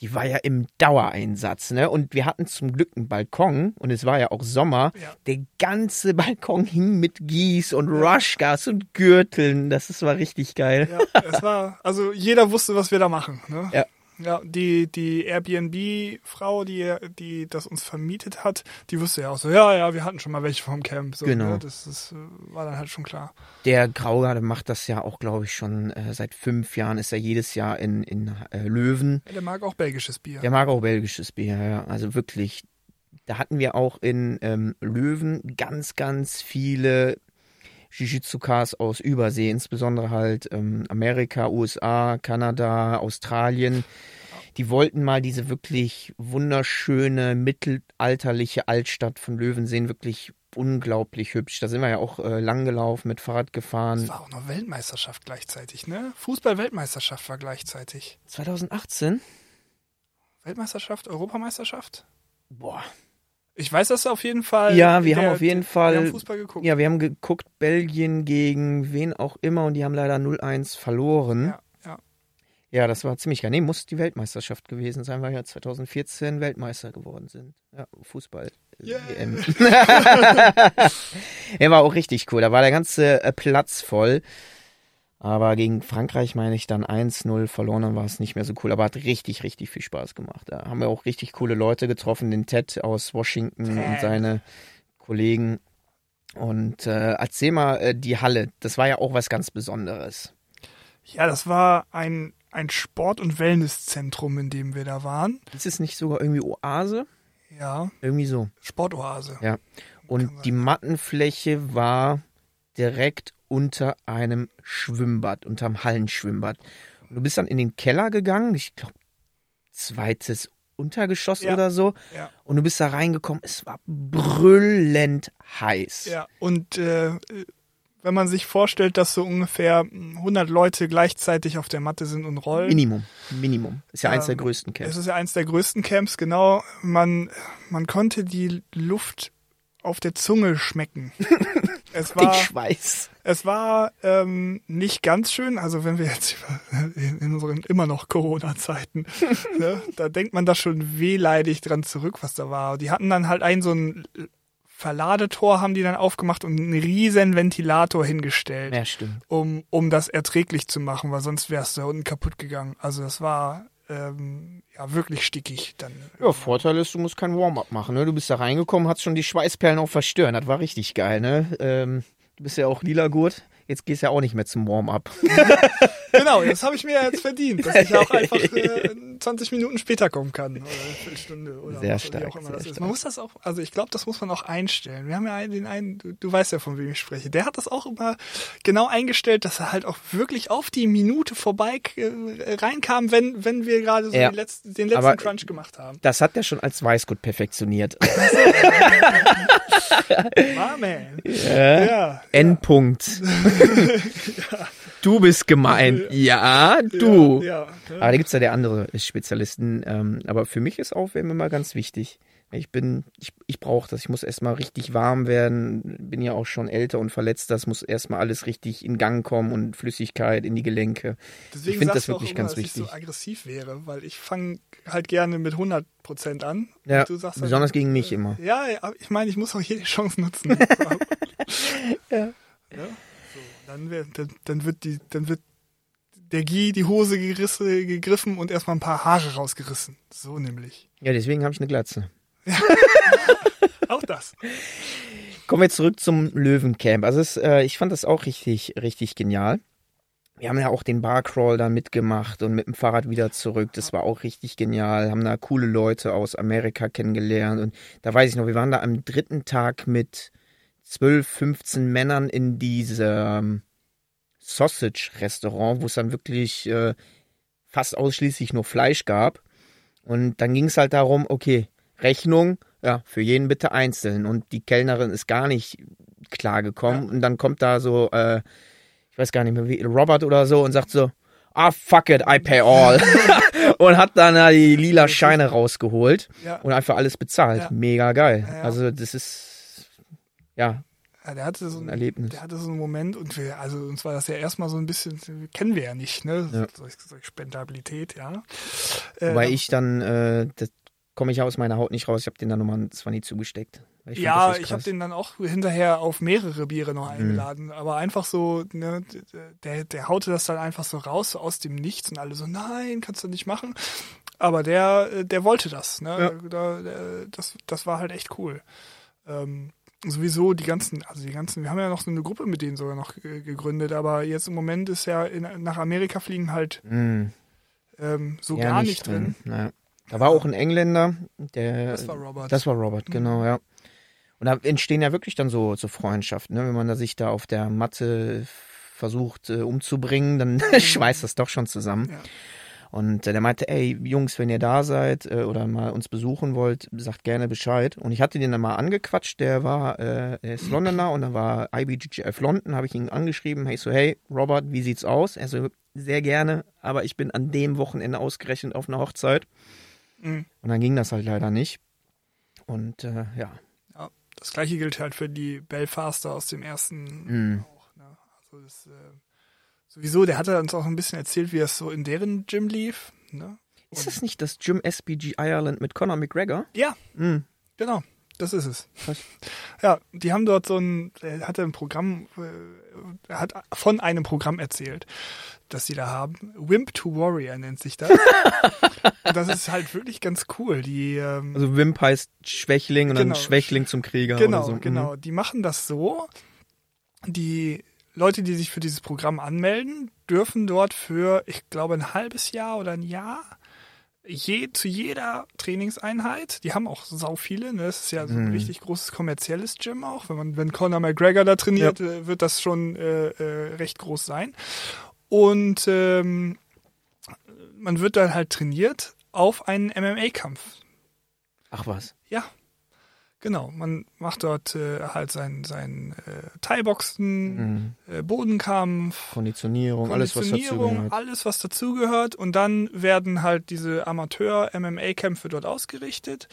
die war ja im Dauereinsatz, ne? Und wir hatten zum Glück einen Balkon und es war ja auch Sommer. Ja. Der ganze Balkon hing mit Gieß und Rushgas und Gürteln. Das ist, war richtig geil. Ja, es war, also jeder wusste, was wir da machen. Ne? Ja. Ja, die, die Airbnb-Frau, die, die das uns vermietet hat, die wusste ja auch so, ja, ja, wir hatten schon mal welche vom Camp. So, Genau. Ne? Das, das äh, war dann halt schon klar. Der Graugarde macht das ja auch, glaube ich, schon äh, seit fünf Jahren. Ist er jedes Jahr in, in äh, Löwen. Ja, der mag auch belgisches Bier. Der mag auch belgisches Bier, ja. Also wirklich, da hatten wir auch in ähm, Löwen ganz, ganz viele Jiu-Jitsu-Cars aus Übersee, insbesondere halt ähm, Amerika, USA, Kanada, Australien. Die wollten mal diese wirklich wunderschöne, mittelalterliche Altstadt von Löwen sehen, wirklich unglaublich hübsch. Da sind wir ja auch äh, lang gelaufen, mit Fahrrad Es gefahren. war auch noch Weltmeisterschaft gleichzeitig, ne? Fußball-Weltmeisterschaft war gleichzeitig. 2018? Weltmeisterschaft, Europameisterschaft? Boah. Ich weiß das auf jeden Fall. Ja, wir Der- haben auf jeden Wir Fall haben Fußball geguckt. Ja, wir haben geguckt, Belgien gegen wen auch immer und die haben leider 0-1 verloren. ja, ja. Ja, das war ziemlich geil. Nee, muss die Weltmeisterschaft gewesen sein, weil wir ja 2014 Weltmeister geworden sind. Ja, Fußball. äh, Yeah. WM. er war auch richtig cool. Da war der ganze äh, Platz voll. Aber gegen Frankreich meine ich dann 1-0 verloren, dann war es nicht mehr so cool. Aber hat richtig, richtig viel Spaß gemacht. Da haben wir auch richtig coole Leute getroffen. Den Ted aus Washington und Ted. seine Kollegen. Und äh, erzähl mal äh, die Halle. Das war ja auch was ganz Besonderes. Ja, das war ein, ein Sport- und Wellnesszentrum, in dem wir da waren. Ist es nicht sogar irgendwie Oase? Ja, Irgendwie so. Sportoase. Ja. Und die Mattenfläche war direkt unter einem Schwimmbad, unterm Hallenschwimmbad. Und du bist dann in den Keller gegangen, ich glaube, zweites Untergeschoss Ja. oder so. Ja. Und du bist da reingekommen, es war brüllend heiß. Ja, und äh, wenn man sich vorstellt, dass so ungefähr 100 Leute gleichzeitig auf der Matte sind und rollen. Minimum, Minimum. Ist ja eins der Ähm, größten Es Camps. ist ja eins der größten Camps, genau. Man, man konnte die Luft auf der Zunge schmecken. es war, Schweiß. es war ähm, nicht ganz schön. Also wenn wir jetzt über, in, in unseren immer noch Corona-Zeiten, ne, da denkt man da schon wehleidig dran zurück, was da war. Die hatten dann halt ein so ein Verladetor haben die dann aufgemacht und einen riesen Ventilator hingestellt Ja, stimmt. um, um das erträglich zu machen, weil sonst wär's da unten kaputt gegangen. Also das war ähm, ja wirklich stickig dann. Ja, Vorteil ist, du musst kein Warm-up machen. Ne? Du bist da reingekommen, hast schon die Schweißperlen auch verstören. Das war richtig geil. Ne? Ähm, du bist ja auch lila Gurt. Jetzt gehst du ja auch nicht mehr zum Warm-up. Genau, das habe ich mir jetzt verdient, dass ich auch einfach äh, 20 Minuten später kommen kann oder eine Viertelstunde oder Sehr was, wie stark, auch immer sehr das ist. stark. Man muss das auch, also ich glaube, das muss man auch einstellen. Wir haben ja einen, den einen, du, du weißt ja, von wem ich spreche. Der hat das auch immer genau eingestellt, dass er halt auch wirklich auf die Minute vorbei äh, reinkam, wenn wenn wir gerade so Ja. den letzten, den letzten Aber- Crunch gemacht haben. Das hat er schon als Weißgurt perfektioniert. Ah, man. Ja. Ja. Endpunkt. Du bist gemein. Ja, du. Ja, ja. Aber da gibt's ja der andere Spezialisten. Ähm, aber für mich ist Aufwärmen immer ganz wichtig. Ich bin, ich, ich brauche das. Ich muss erstmal richtig warm werden. Bin ja auch schon älter und verletzt. Das muss erstmal alles richtig in Gang kommen und Flüssigkeit in die Gelenke. Deswegen ich finde das wirklich immer, ganz dass ich wichtig. so aggressiv wäre, weil ich fange halt gerne mit 100 Prozent an. Ja, halt, besonders gegen mich immer. Ja, ich meine, ich muss auch jede Chance nutzen. Ja. Ja, dann, wär, dann, dann wird die, dann wird der Guy die Hose gerisse, gegriffen und erstmal ein paar Haare rausgerissen. So nämlich. Ja, deswegen habe ich eine Glatze. Auch das. Kommen wir zurück zum Löwencamp. Also es, äh, ich fand das auch richtig, richtig genial. Wir haben ja auch den Barcrawl dann mitgemacht und mit dem Fahrrad wieder zurück. Das war auch richtig genial. Haben da coole Leute aus Amerika kennengelernt. Und da weiß ich noch, wir waren da am dritten Tag mit 12, 15 Männern in diesem Sausage-Restaurant, wo es dann wirklich äh, fast ausschließlich nur Fleisch gab. Und dann ging es halt darum, okay, Rechnung, ja, für jeden bitte einzeln. Und die Kellnerin ist gar nicht klar gekommen. Und dann kommt da so, äh, ich weiß gar nicht mehr wie, Robert oder so und sagt so, ah, fuck it, I pay all. und hat dann da die lila Scheine rausgeholt Ja. und einfach alles bezahlt. Ja. Mega geil. Ja. Also das ist, ja, Ja, der hatte so ein ein, Erlebnis. der hatte so einen Moment und wir, also uns war das ja erstmal so ein bisschen, kennen wir ja nicht, ne? Ja. Solch, solch Spendabilität, ja. Äh, da- ich dann, äh, das komme ich aus meiner Haut nicht raus. Ich habe den dann nochmal zwar nie zugesteckt. Weil fand ja, ich habe den dann auch hinterher auf mehrere Biere Mhm. noch eingeladen, aber einfach so, ne, der, der haute das dann einfach so raus, aus dem Nichts und alle so, nein, kannst du nicht machen. Aber der, der wollte das, ne? Ja. Da, der, das, das war halt echt cool. Ähm, sowieso die ganzen, also die ganzen, wir haben ja noch so eine Gruppe mit denen sogar noch gegründet, aber jetzt im Moment ist ja in, nach Amerika fliegen halt Mm, ähm, so ja, gar nicht drin. Naja. Da war auch ein Engländer, der. Das war Robert. Das war Robert, genau, ja. Und da entstehen ja wirklich dann so, so Freundschaften, ne? Wenn man da sich da auf der Matte versucht äh, umzubringen, dann schweißt das doch schon zusammen. Ja. Und der meinte, ey, Jungs, wenn ihr da seid äh, oder mal uns besuchen wollt, sagt gerne Bescheid. Und ich hatte den dann mal angequatscht, der war, äh, er ist Londoner und da war IBGF London, habe ich ihn angeschrieben, hey, so, hey, Robert, wie sieht's aus? Er so, sehr gerne, aber ich bin an dem Wochenende ausgerechnet auf einer Hochzeit. Mhm. Und dann ging das halt leider nicht. Und äh, ja, Ja, das gleiche gilt halt für die Belfaster aus dem ersten Mhm. auch. Ne? Also das, äh, sowieso, der hatte uns auch ein bisschen erzählt, wie es so in deren Gym lief. Ne? Ist das nicht das Gym SBG Ireland mit Conor McGregor? Ja, Mhm. genau. Das ist es. Ja, die haben dort so ein, er hatte ein Programm, äh, er hat von einem Programm erzählt, das sie da haben. Wimp to Warrior nennt sich das. Und das ist halt wirklich ganz cool. Die, ähm, Also Wimp heißt Schwächling und Genau. dann Schwächling zum Krieger Genau, oder so. Mhm. genau. Die machen das so. Die Leute, die sich für dieses Programm anmelden, dürfen dort für, ich glaube, ein halbes Jahr oder ein Jahr je, zu jeder Trainingseinheit, die haben auch sau viele, ne? das ist ja so ein Mhm. richtig großes kommerzielles Gym auch. Wenn man, wenn Conor McGregor da trainiert, äh, wird das schon äh, äh, recht groß sein. Und ähm, man wird dann halt trainiert auf einen MMA-Kampf. Ach was. Ja. Genau, man macht dort äh, halt sein, sein äh, Thai-Boxen, mhm. äh, Bodenkampf, Konditionierung, alles was dazugehört. Alles was dazugehört und dann werden halt diese Amateur-MMA-Kämpfe dort ausgerichtet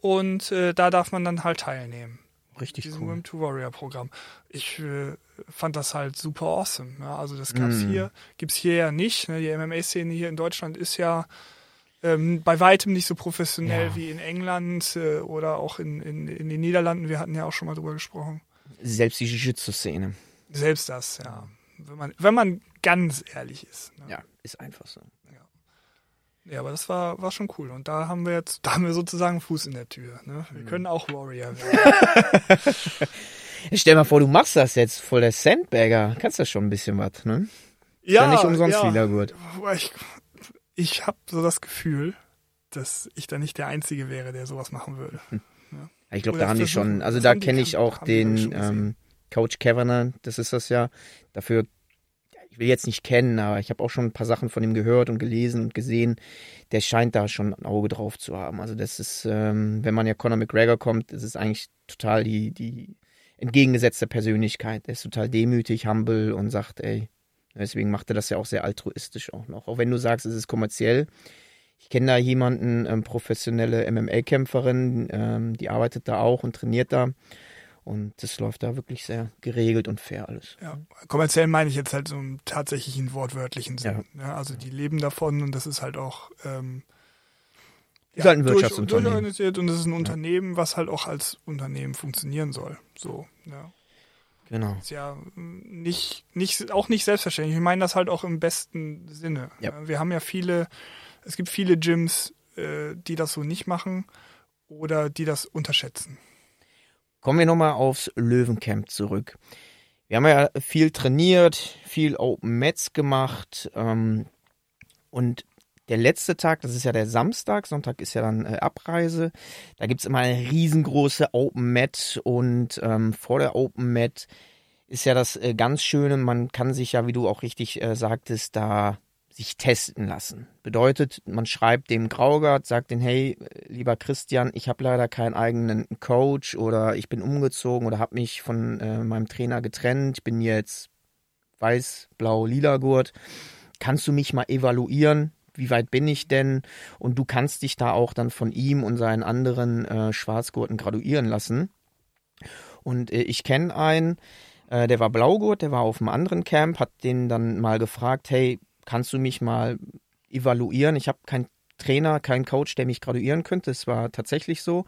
und äh, da darf man dann halt teilnehmen. Richtig diesem cool. Rim to Warrior Programm. Ich äh, fand das halt super awesome. Ja? Also das gab's mm. hier, gibt's hier ja nicht. Ne? Die MMA-Szene hier in Deutschland ist ja ähm, bei weitem nicht so professionell ja. wie in England äh, oder auch in, in, in den Niederlanden. Wir hatten ja auch schon mal drüber gesprochen. Selbst die Jiu-Jitsu-Szene. Selbst das, ja. Wenn man, wenn man ganz ehrlich ist. Ne? Ja, ist einfach so. Ja. ja, aber das war, war schon cool. Und da haben wir jetzt, da haben wir sozusagen Fuß in der Tür. Ne? Wir mhm. können auch Warrior werden. Stell mal vor, du machst das jetzt voll der Sandbagger. Kannst das schon ein bisschen was, ne? Ja, ja nicht umsonst ja. lila gut. Ich, ich habe so das Gefühl, dass ich da nicht der Einzige wäre, der sowas machen würde. Hm. Ja. Ich glaube, da haben die schon, also da kenne ich auch den ähm, Coach Kavanagh, das ist das ja. Dafür, ich will jetzt nicht kennen, aber ich habe auch schon ein paar Sachen von ihm gehört und gelesen und gesehen. Der scheint da schon ein Auge drauf zu haben. Also das ist, ähm, wenn man ja Conor McGregor kommt, das ist eigentlich total die, die entgegengesetzte Persönlichkeit. Der ist total demütig, humble und sagt, ey, Deswegen macht er das ja auch sehr altruistisch auch noch. Auch wenn du sagst, es ist kommerziell. Ich kenne da jemanden, ähm, professionelle MMA-Kämpferin, ähm, die arbeitet da auch und trainiert da. Und das läuft da wirklich sehr geregelt und fair alles. Ja, kommerziell meine ich jetzt halt so im tatsächlichen wortwörtlichen Sinn. Ja. ja also die leben davon und das ist halt auch ähm, ist ja, halt ein Wirtschaftsunternehmen. und es ist ein Unternehmen, was halt auch als Unternehmen funktionieren soll. So, ja. Genau. Ist ja nicht, nicht, auch nicht selbstverständlich. Ich meine das halt auch im besten Sinne. Ja. Wir haben ja viele, es gibt viele Gyms, äh, die das so nicht machen oder die das unterschätzen. Kommen wir nochmal aufs Löwencamp zurück. Wir haben ja viel trainiert, viel Open Mats gemacht ähm, und der letzte Tag, das ist ja der Samstag, Sonntag ist ja dann äh, Abreise. Da gibt's immer eine riesengroße Open Mat und ähm, vor der Open Mat ist ja das äh, ganz Schöne, man kann sich ja, wie du auch richtig äh, sagtest, da sich testen lassen. Bedeutet, man schreibt dem Graugard, sagt den, hey, lieber Christian, ich habe leider keinen eigenen Coach oder ich bin umgezogen oder habe mich von äh, meinem Trainer getrennt, ich bin jetzt weiß, blau, lila Gurt. Kannst du mich mal evaluieren? Wie weit bin ich denn? Und du kannst dich da auch dann von ihm und seinen anderen äh, Schwarzgurten graduieren lassen. Und äh, ich kenne einen, äh, der war Blaugurt, der war auf einem anderen Camp, hat den dann mal gefragt, hey, kannst du mich mal evaluieren? Ich habe kein Trainer, kein Coach, der mich graduieren könnte. Es war tatsächlich so.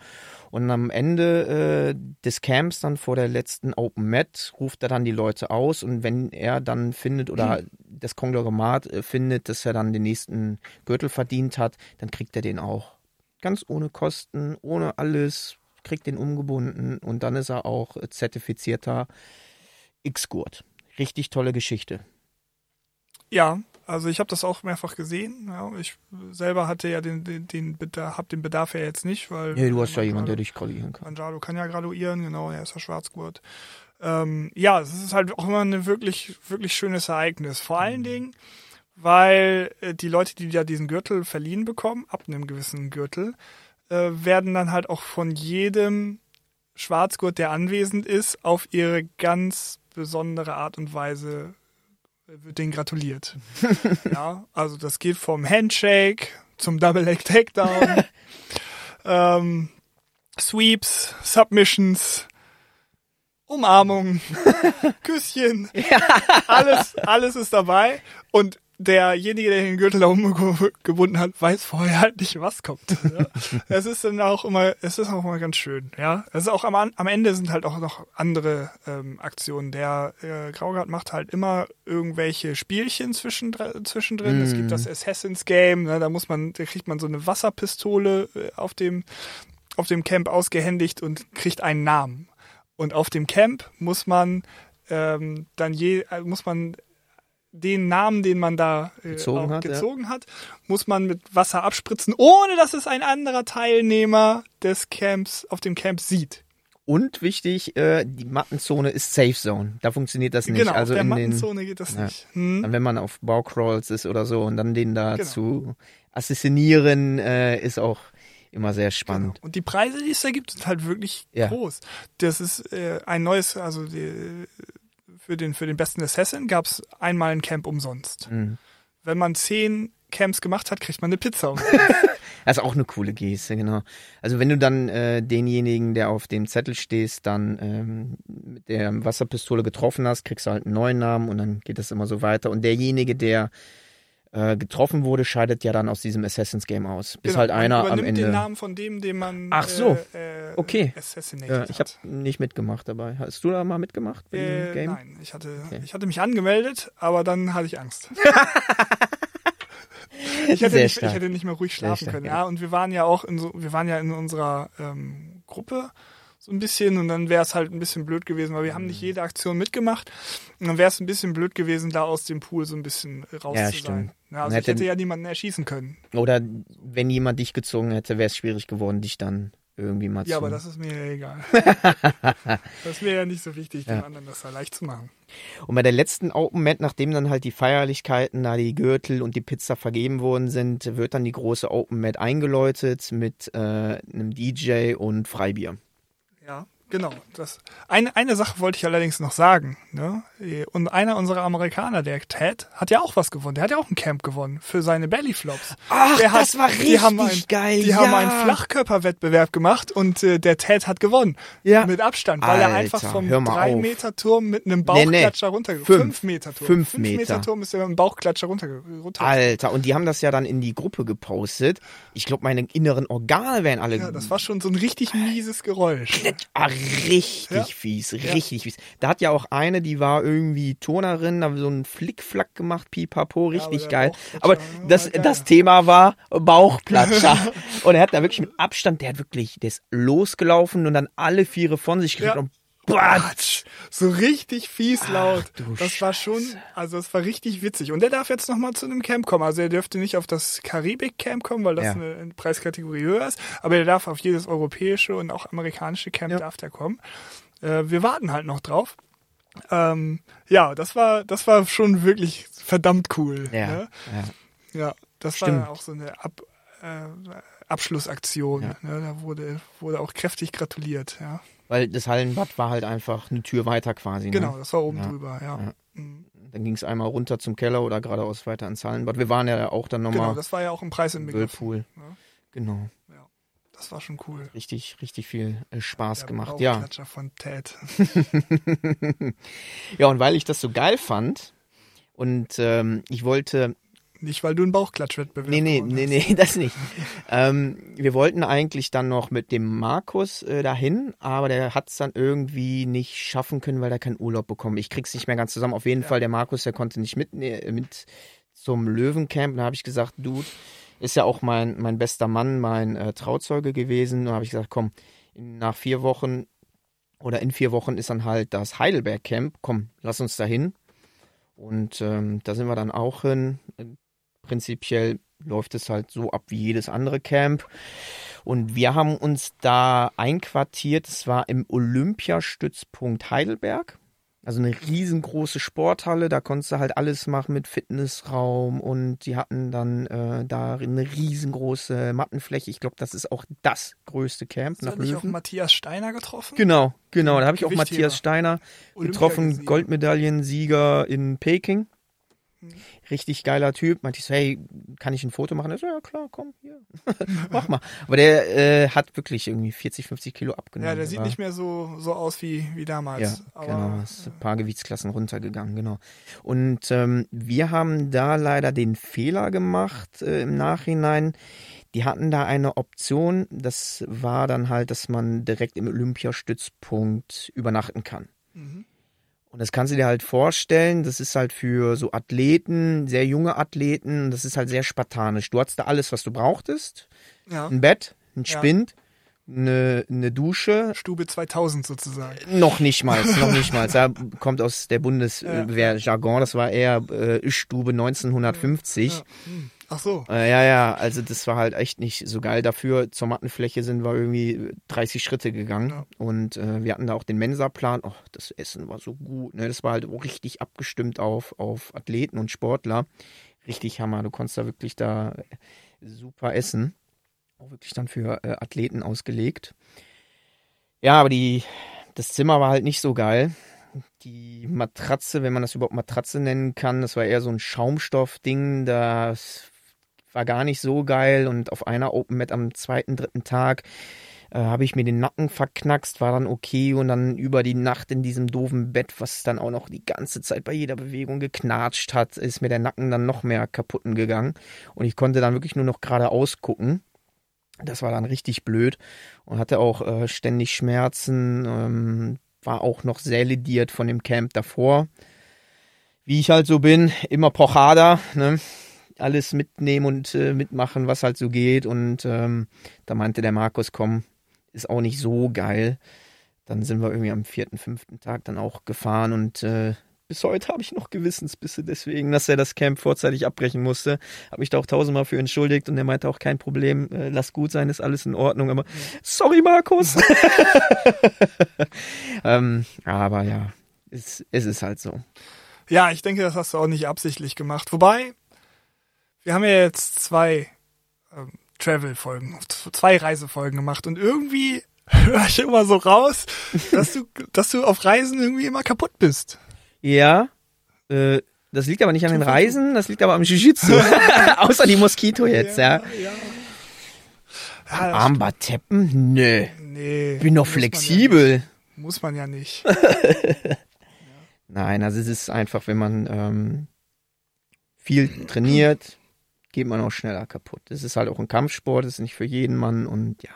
Und am Ende äh, des Camps, dann vor der letzten Open Mat, ruft er dann die Leute aus. Und wenn er dann findet oder mhm. das Konglomerat äh, findet, dass er dann den nächsten Gürtel verdient hat, dann kriegt er den auch. Ganz ohne Kosten, ohne alles, kriegt den umgebunden und dann ist er auch zertifizierter X-Gurt. Richtig tolle Geschichte. Ja, also ich habe das auch mehrfach gesehen. Ja, ich selber hatte ja den, den, den Bedarf, hab den Bedarf ja jetzt nicht, weil. Nee, du hast ja jemanden, der dich graduieren kann. Manjaro kann ja graduieren, genau, er ist ja Schwarzgurt. Ähm, ja, es ist halt auch immer ein wirklich, wirklich schönes Ereignis. Vor allen mhm. Dingen, weil äh, die Leute, die ja diesen Gürtel verliehen bekommen, ab einem gewissen Gürtel, äh, werden dann halt auch von jedem Schwarzgurt, der anwesend ist, auf ihre ganz besondere Art und Weise wird denen gratuliert. ja, also das geht vom Handshake zum Double Leg Takedown, ähm, Sweeps, Submissions, Umarmungen, Küsschen, alles, alles ist dabei. Und derjenige, der den Gürtel da umgebunden hat, weiß vorher halt nicht, was kommt. Ja. es ist dann auch immer, es ist auch immer ganz schön, ja. Es ist auch am, am Ende sind halt auch noch andere ähm, Aktionen. Der äh, Graugard macht halt immer irgendwelche Spielchen zwischendrin. zwischendrin. Mm. Es gibt das mhm. Assassin's Game, ne, da muss man, da kriegt man so eine Wasserpistole äh, auf dem auf dem Camp ausgehändigt und kriegt einen Namen. Und auf dem Camp muss man ähm, dann je, äh, muss man den Namen, den man da äh, gezogen, hat, gezogen ja. hat, muss man mit Wasser abspritzen, ohne dass es ein anderer Teilnehmer des Camps auf dem Camp sieht. Und wichtig, äh, die Mattenzone ist Safe Zone. Da funktioniert das nicht. Genau, also der in Mattenzone den, geht das ja, nicht. Hm? Wenn man auf Baucrawls ist oder so und dann den da genau. zu assassinieren, äh, ist auch immer sehr spannend. Genau. Und die Preise, die es da gibt, sind halt wirklich Ja. groß. Das ist äh, ein neues, also die, für den für den besten Assassin gab es einmal ein Camp umsonst. Mhm. Wenn man zehn Camps gemacht hat, kriegt man eine Pizza. umsonst. Das ist auch eine coole Geste, genau. Also wenn du dann äh, denjenigen, der auf dem Zettel stehst, dann ähm, mit der Wasserpistole getroffen hast, kriegst du halt einen neuen Namen und dann geht das immer so weiter. Und derjenige, der äh, getroffen wurde, scheidet ja dann aus diesem Assassin's Game aus. Bis Genau, halt einer am Ende. den Namen von dem, den man Ach so. äh, äh, Okay. assassinated ich habe nicht mitgemacht dabei. Hast du da mal mitgemacht bei dem Äh, Game? nein, ich hatte, Okay. ich hatte mich angemeldet, aber dann hatte ich Angst. ich, hätte nicht, ich hätte nicht mehr ruhig schlafen stark, können. ja. Ja. und wir waren ja auch in so, wir waren ja in unserer ähm, Gruppe so ein bisschen und dann wäre es halt ein bisschen blöd gewesen, weil wir haben Mhm. nicht jede Aktion mitgemacht und dann wäre es ein bisschen blöd gewesen, da aus dem Pool so ein bisschen raus Ja, zu stimmt. sein. Ja, also Man ich hätte- hätte ja niemanden erschießen können. Oder wenn jemand dich gezogen hätte, wäre es schwierig geworden, dich dann irgendwie mal zu. Ja, aber das ist mir ja egal. das wäre ja nicht so wichtig, Ja. dem anderen das da leicht zu machen. Und bei der letzten Open Mat, nachdem dann halt die Feierlichkeiten, da die Gürtel und die Pizza vergeben worden sind, wird dann die große Open Mat eingeläutet mit äh, einem DJ und Freibier. Ja, genau. Das, eine, eine Sache wollte ich allerdings noch sagen. Ne? Und einer unserer Amerikaner, der Ted, hat ja auch was gewonnen. Der hat ja auch ein Camp gewonnen für seine Bellyflops. Ach, der das war die haben richtig ein, geil, Die haben ja. einen Flachkörperwettbewerb gemacht und äh, der Ted hat gewonnen. Ja. Mit Abstand, weil er Alter, einfach vom hör mal auf. 3-Meter-Turm mit einem Nee, nee. Bauchklatscher runtergekommen Fünf. 5-Meter-Turm. Fünf Meter. meter turm ist er mit einem Bauchklatscher runterge runter Alter, und die haben das ja dann in die Gruppe gepostet. Ich glaube, meine inneren Organe wären alle. Ja, das war schon so ein richtig mieses Geräusch. Richtig Ja. fies, richtig fies. Da hat ja auch eine, die war irgendwie Turnerin, da so einen Flickflack gemacht, pipapo, richtig der geil. Aber das, das Thema war Bauchplatscher. und er hat da wirklich mit Abstand, der hat wirklich, der ist losgelaufen und dann alle Viere von sich gekriegt Ja. und batsch. So richtig fies laut. du das war schon, also es war richtig witzig. Und der darf jetzt nochmal zu einem Camp kommen. Also er dürfte nicht auf das Karibik-Camp kommen, weil das Ja. eine, Preiskategorie höher ist. Aber er darf auf jedes europäische und auch amerikanische Camp Ja. darf der kommen. Äh, wir warten halt noch drauf. Ähm, ja, das war, das war schon wirklich verdammt cool. Ja, Ne? ja. Ja, das Stimmt. war auch so eine Ab, äh, Abschlussaktion. Ne? Da wurde, wurde auch kräftig gratuliert. Ja. Weil das Hallenbad war halt einfach eine Tür weiter quasi. Genau, Ne? das war oben Ja. drüber. Ja. Ja. Mhm. Dann ging es einmal runter zum Keller oder geradeaus weiter ins Hallenbad. Wir waren ja auch dann Genau, nochmal das war ja auch im Preis im. Whirlpool. Ja. Genau. Das war schon cool. Richtig, richtig viel äh, Spaß gemacht. Ja. Bauchklatscher von Ted. ja, und weil ich das so geil fand und ähm, ich wollte, Nicht, weil du einen Bauchklatschwettbewerb nee, nee, nee, nee, das nicht. ähm, wir wollten eigentlich dann noch mit dem Markus äh, dahin, aber der hat es dann irgendwie nicht schaffen können, weil er keinen Urlaub bekommen. Ich krieg's nicht mehr ganz zusammen. Auf jeden Fall, der Markus, der konnte nicht mit, nee, mit zum Löwencamp. Da habe ich gesagt, Dude, ist ja auch mein, mein bester Mann, mein äh, Trauzeuge gewesen. Da habe ich gesagt, komm, in, nach vier Wochen oder in vier Wochen ist dann halt das Heidelberg Camp. Komm, lass uns da hin. Und ähm, da sind wir dann auch hin. Prinzipiell läuft es halt so ab wie jedes andere Camp. Und wir haben uns da einquartiert. Es war im Olympiastützpunkt Heidelberg. Also eine riesengroße Sporthalle, da konntest du halt alles machen mit Fitnessraum und die hatten dann äh, da eine riesengroße Mattenfläche. Ich glaube, das ist auch das größte Camp Hast nach du nicht auch. Matthias Steiner getroffen? Genau, genau. Da habe ich auch. Matthias Steiner getroffen. Goldmedaillensieger in Peking. Mhm. Richtig geiler Typ. Meinte ich so, hey, kann ich ein Foto machen? Er so, ja klar, komm, hier. Mach mal. Aber der äh, hat wirklich irgendwie 40, 50 Kilo abgenommen. Ja, der sieht nicht mehr so, so aus wie, wie damals. ja, Aber, genau. Ist ein paar Gewichtsklassen runtergegangen, genau. Und ähm, wir haben da leider den Fehler gemacht äh, im Nachhinein. Die hatten da eine Option, das war dann halt, dass man direkt im Olympiastützpunkt übernachten kann. Mhm. Und das kannst du dir halt vorstellen, das ist halt für so Athleten, sehr junge Athleten, das ist halt sehr spartanisch. Du hattest da alles, was du brauchtest. Ja. Ein Bett, ein Ja. Spind, eine, eine Dusche, Stube 2000 sozusagen. noch nicht mal, noch nicht mal. Da kommt aus der Ja. Bundeswehr-Jargon, das war eher äh, Stube 1950. Ja. Hm. Ach so. Äh, ja, ja, also das war halt echt nicht so geil. Dafür zur Mattenfläche sind wir irgendwie 30 Schritte gegangen. Ja. Und äh, wir hatten da auch den Mensa-Plan. Oh, das Essen war so gut. Ne? Das war halt auch richtig abgestimmt auf, auf Athleten und Sportler. Richtig Hammer. Du konntest da wirklich da super essen. auch wirklich dann für äh, Athleten ausgelegt. Ja, aber die, das Zimmer war halt nicht so geil. Die Matratze, wenn man das überhaupt Matratze nennen kann, das war eher so ein Schaumstoffding, das war gar nicht so geil und auf einer Open Mat am zweiten, dritten Tag äh, habe ich mir den Nacken verknackst, war dann okay und dann über die Nacht in diesem doofen Bett, was dann auch noch die ganze Zeit bei jeder Bewegung geknatscht hat, ist mir der Nacken dann noch mehr kaputten gegangen und ich konnte dann wirklich nur noch geradeaus gucken. Das war dann richtig blöd und hatte auch äh, ständig Schmerzen, ähm, war auch noch sehr lediert von dem Camp davor. Wie ich halt so bin, immer Pochada, ne? Alles mitnehmen und äh, mitmachen, was halt so geht. Und ähm, da meinte der Markus, komm, ist auch nicht so geil. Dann sind wir irgendwie am vierten, fünften Tag dann auch gefahren und äh, bis heute habe ich noch Gewissensbisse deswegen, dass er das Camp vorzeitig abbrechen musste. Habe mich da auch tausendmal für entschuldigt und er meinte auch kein Problem, äh, lass gut sein, ist alles in Ordnung. Aber sorry, Markus. ähm, aber ja, es, es ist halt so. Ja, ich denke, das hast du auch nicht absichtlich gemacht. Wobei, wir haben ja jetzt zwei ähm, Travel-Folgen, zwei Reisefolgen gemacht und irgendwie höre ich immer so raus, dass du, dass du auf Reisen irgendwie immer kaputt bist. Ja, äh, das liegt aber nicht an den Reisen, das liegt aber am Jiu-Jitsu. Außer die Moskito jetzt, ja. ja. ja. Armbarteppen? Nö. Nee. Bin doch flexibel. Man ja muss man ja nicht. Nein, also es ist einfach, wenn man ähm, viel trainiert, geht man auch schneller kaputt. Es ist halt auch ein Kampfsport, es ist nicht für jeden Mann und ja,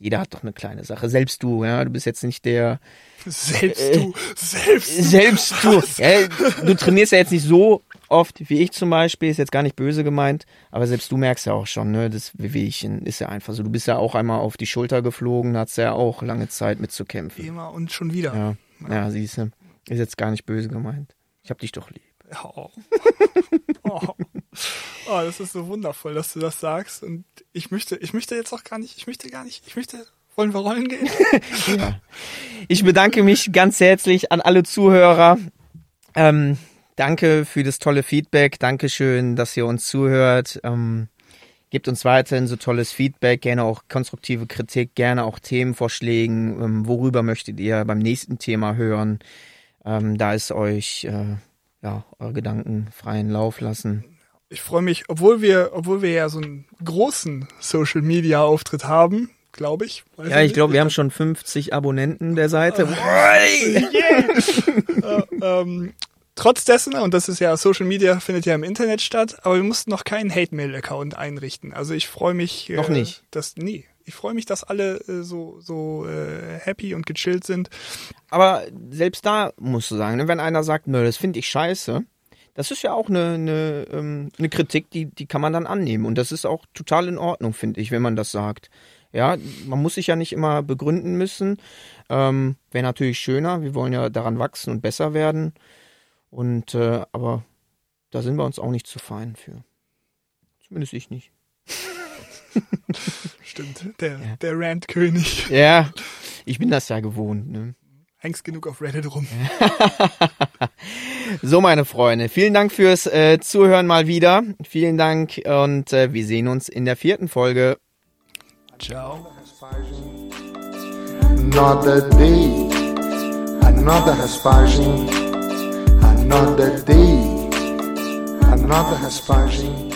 jeder hat doch eine kleine Sache. Selbst du, ja, du bist jetzt nicht der. Selbst äh, du, selbst du. Selbst du. Ja, du trainierst ja jetzt nicht so oft wie ich zum Beispiel, ist jetzt gar nicht böse gemeint, aber selbst du merkst ja auch schon, ne, das Wehwehchen ist ja einfach so. Du bist ja auch einmal auf die Schulter geflogen, hast ja auch lange Zeit mitzukämpfen. Immer und schon wieder. Ja, ja. ja siehst du. Ist jetzt gar nicht böse gemeint. Ich hab dich doch lieb. Oh. oh. oh, das ist so wundervoll, dass du das sagst. Und ich möchte, ich möchte jetzt auch gar nicht, ich möchte gar nicht, ich möchte, wollen wir rollen gehen? ja. Ich bedanke mich ganz herzlich an alle Zuhörer. Ähm, danke für das tolle Feedback. Dankeschön, dass ihr uns zuhört. Ähm, gebt uns weiterhin so tolles Feedback, gerne auch konstruktive Kritik, gerne auch Themenvorschlägen. Ähm, worüber möchtet ihr beim nächsten Thema hören? Ähm, da ist euch äh, ja, eure Gedanken freien Lauf lassen. Ich freue mich, obwohl wir, obwohl wir ja so einen großen Social Media Auftritt haben, glaube ich. ja, ich glaube, wir haben schon 50 Abonnenten der Seite. äh, ähm, trotz dessen, und das ist ja Social Media findet ja im Internet statt, aber wir mussten noch keinen Hate-Mail-Account einrichten. Also ich freue mich. Noch äh, nicht. Dass, nee, ich freue mich, dass alle äh, so, so äh, happy und gechillt sind. Aber selbst da musst du sagen, ne, wenn einer sagt, nö, das finde ich scheiße, das ist ja auch eine, eine, ähm, eine Kritik, die, die kann man dann annehmen. Und das ist auch total in Ordnung, finde ich, wenn man das sagt. Ja, man muss sich ja nicht immer begründen müssen. Ähm, Wäre natürlich schöner. Wir wollen ja daran wachsen und besser werden. Und äh, aber da sind wir uns auch nicht zu fein für. Zumindest ich nicht. Stimmt, der, ja. der Rant-König. Ja, ich bin das ja gewohnt. Ne? Hängst genug auf Reddit rum. so, meine Freunde, vielen Dank fürs äh, Zuhören mal wieder. Vielen Dank und äh, wir sehen uns in der vierten Folge. Ciao. Another day, another Hespagin, another day, another Hespagin.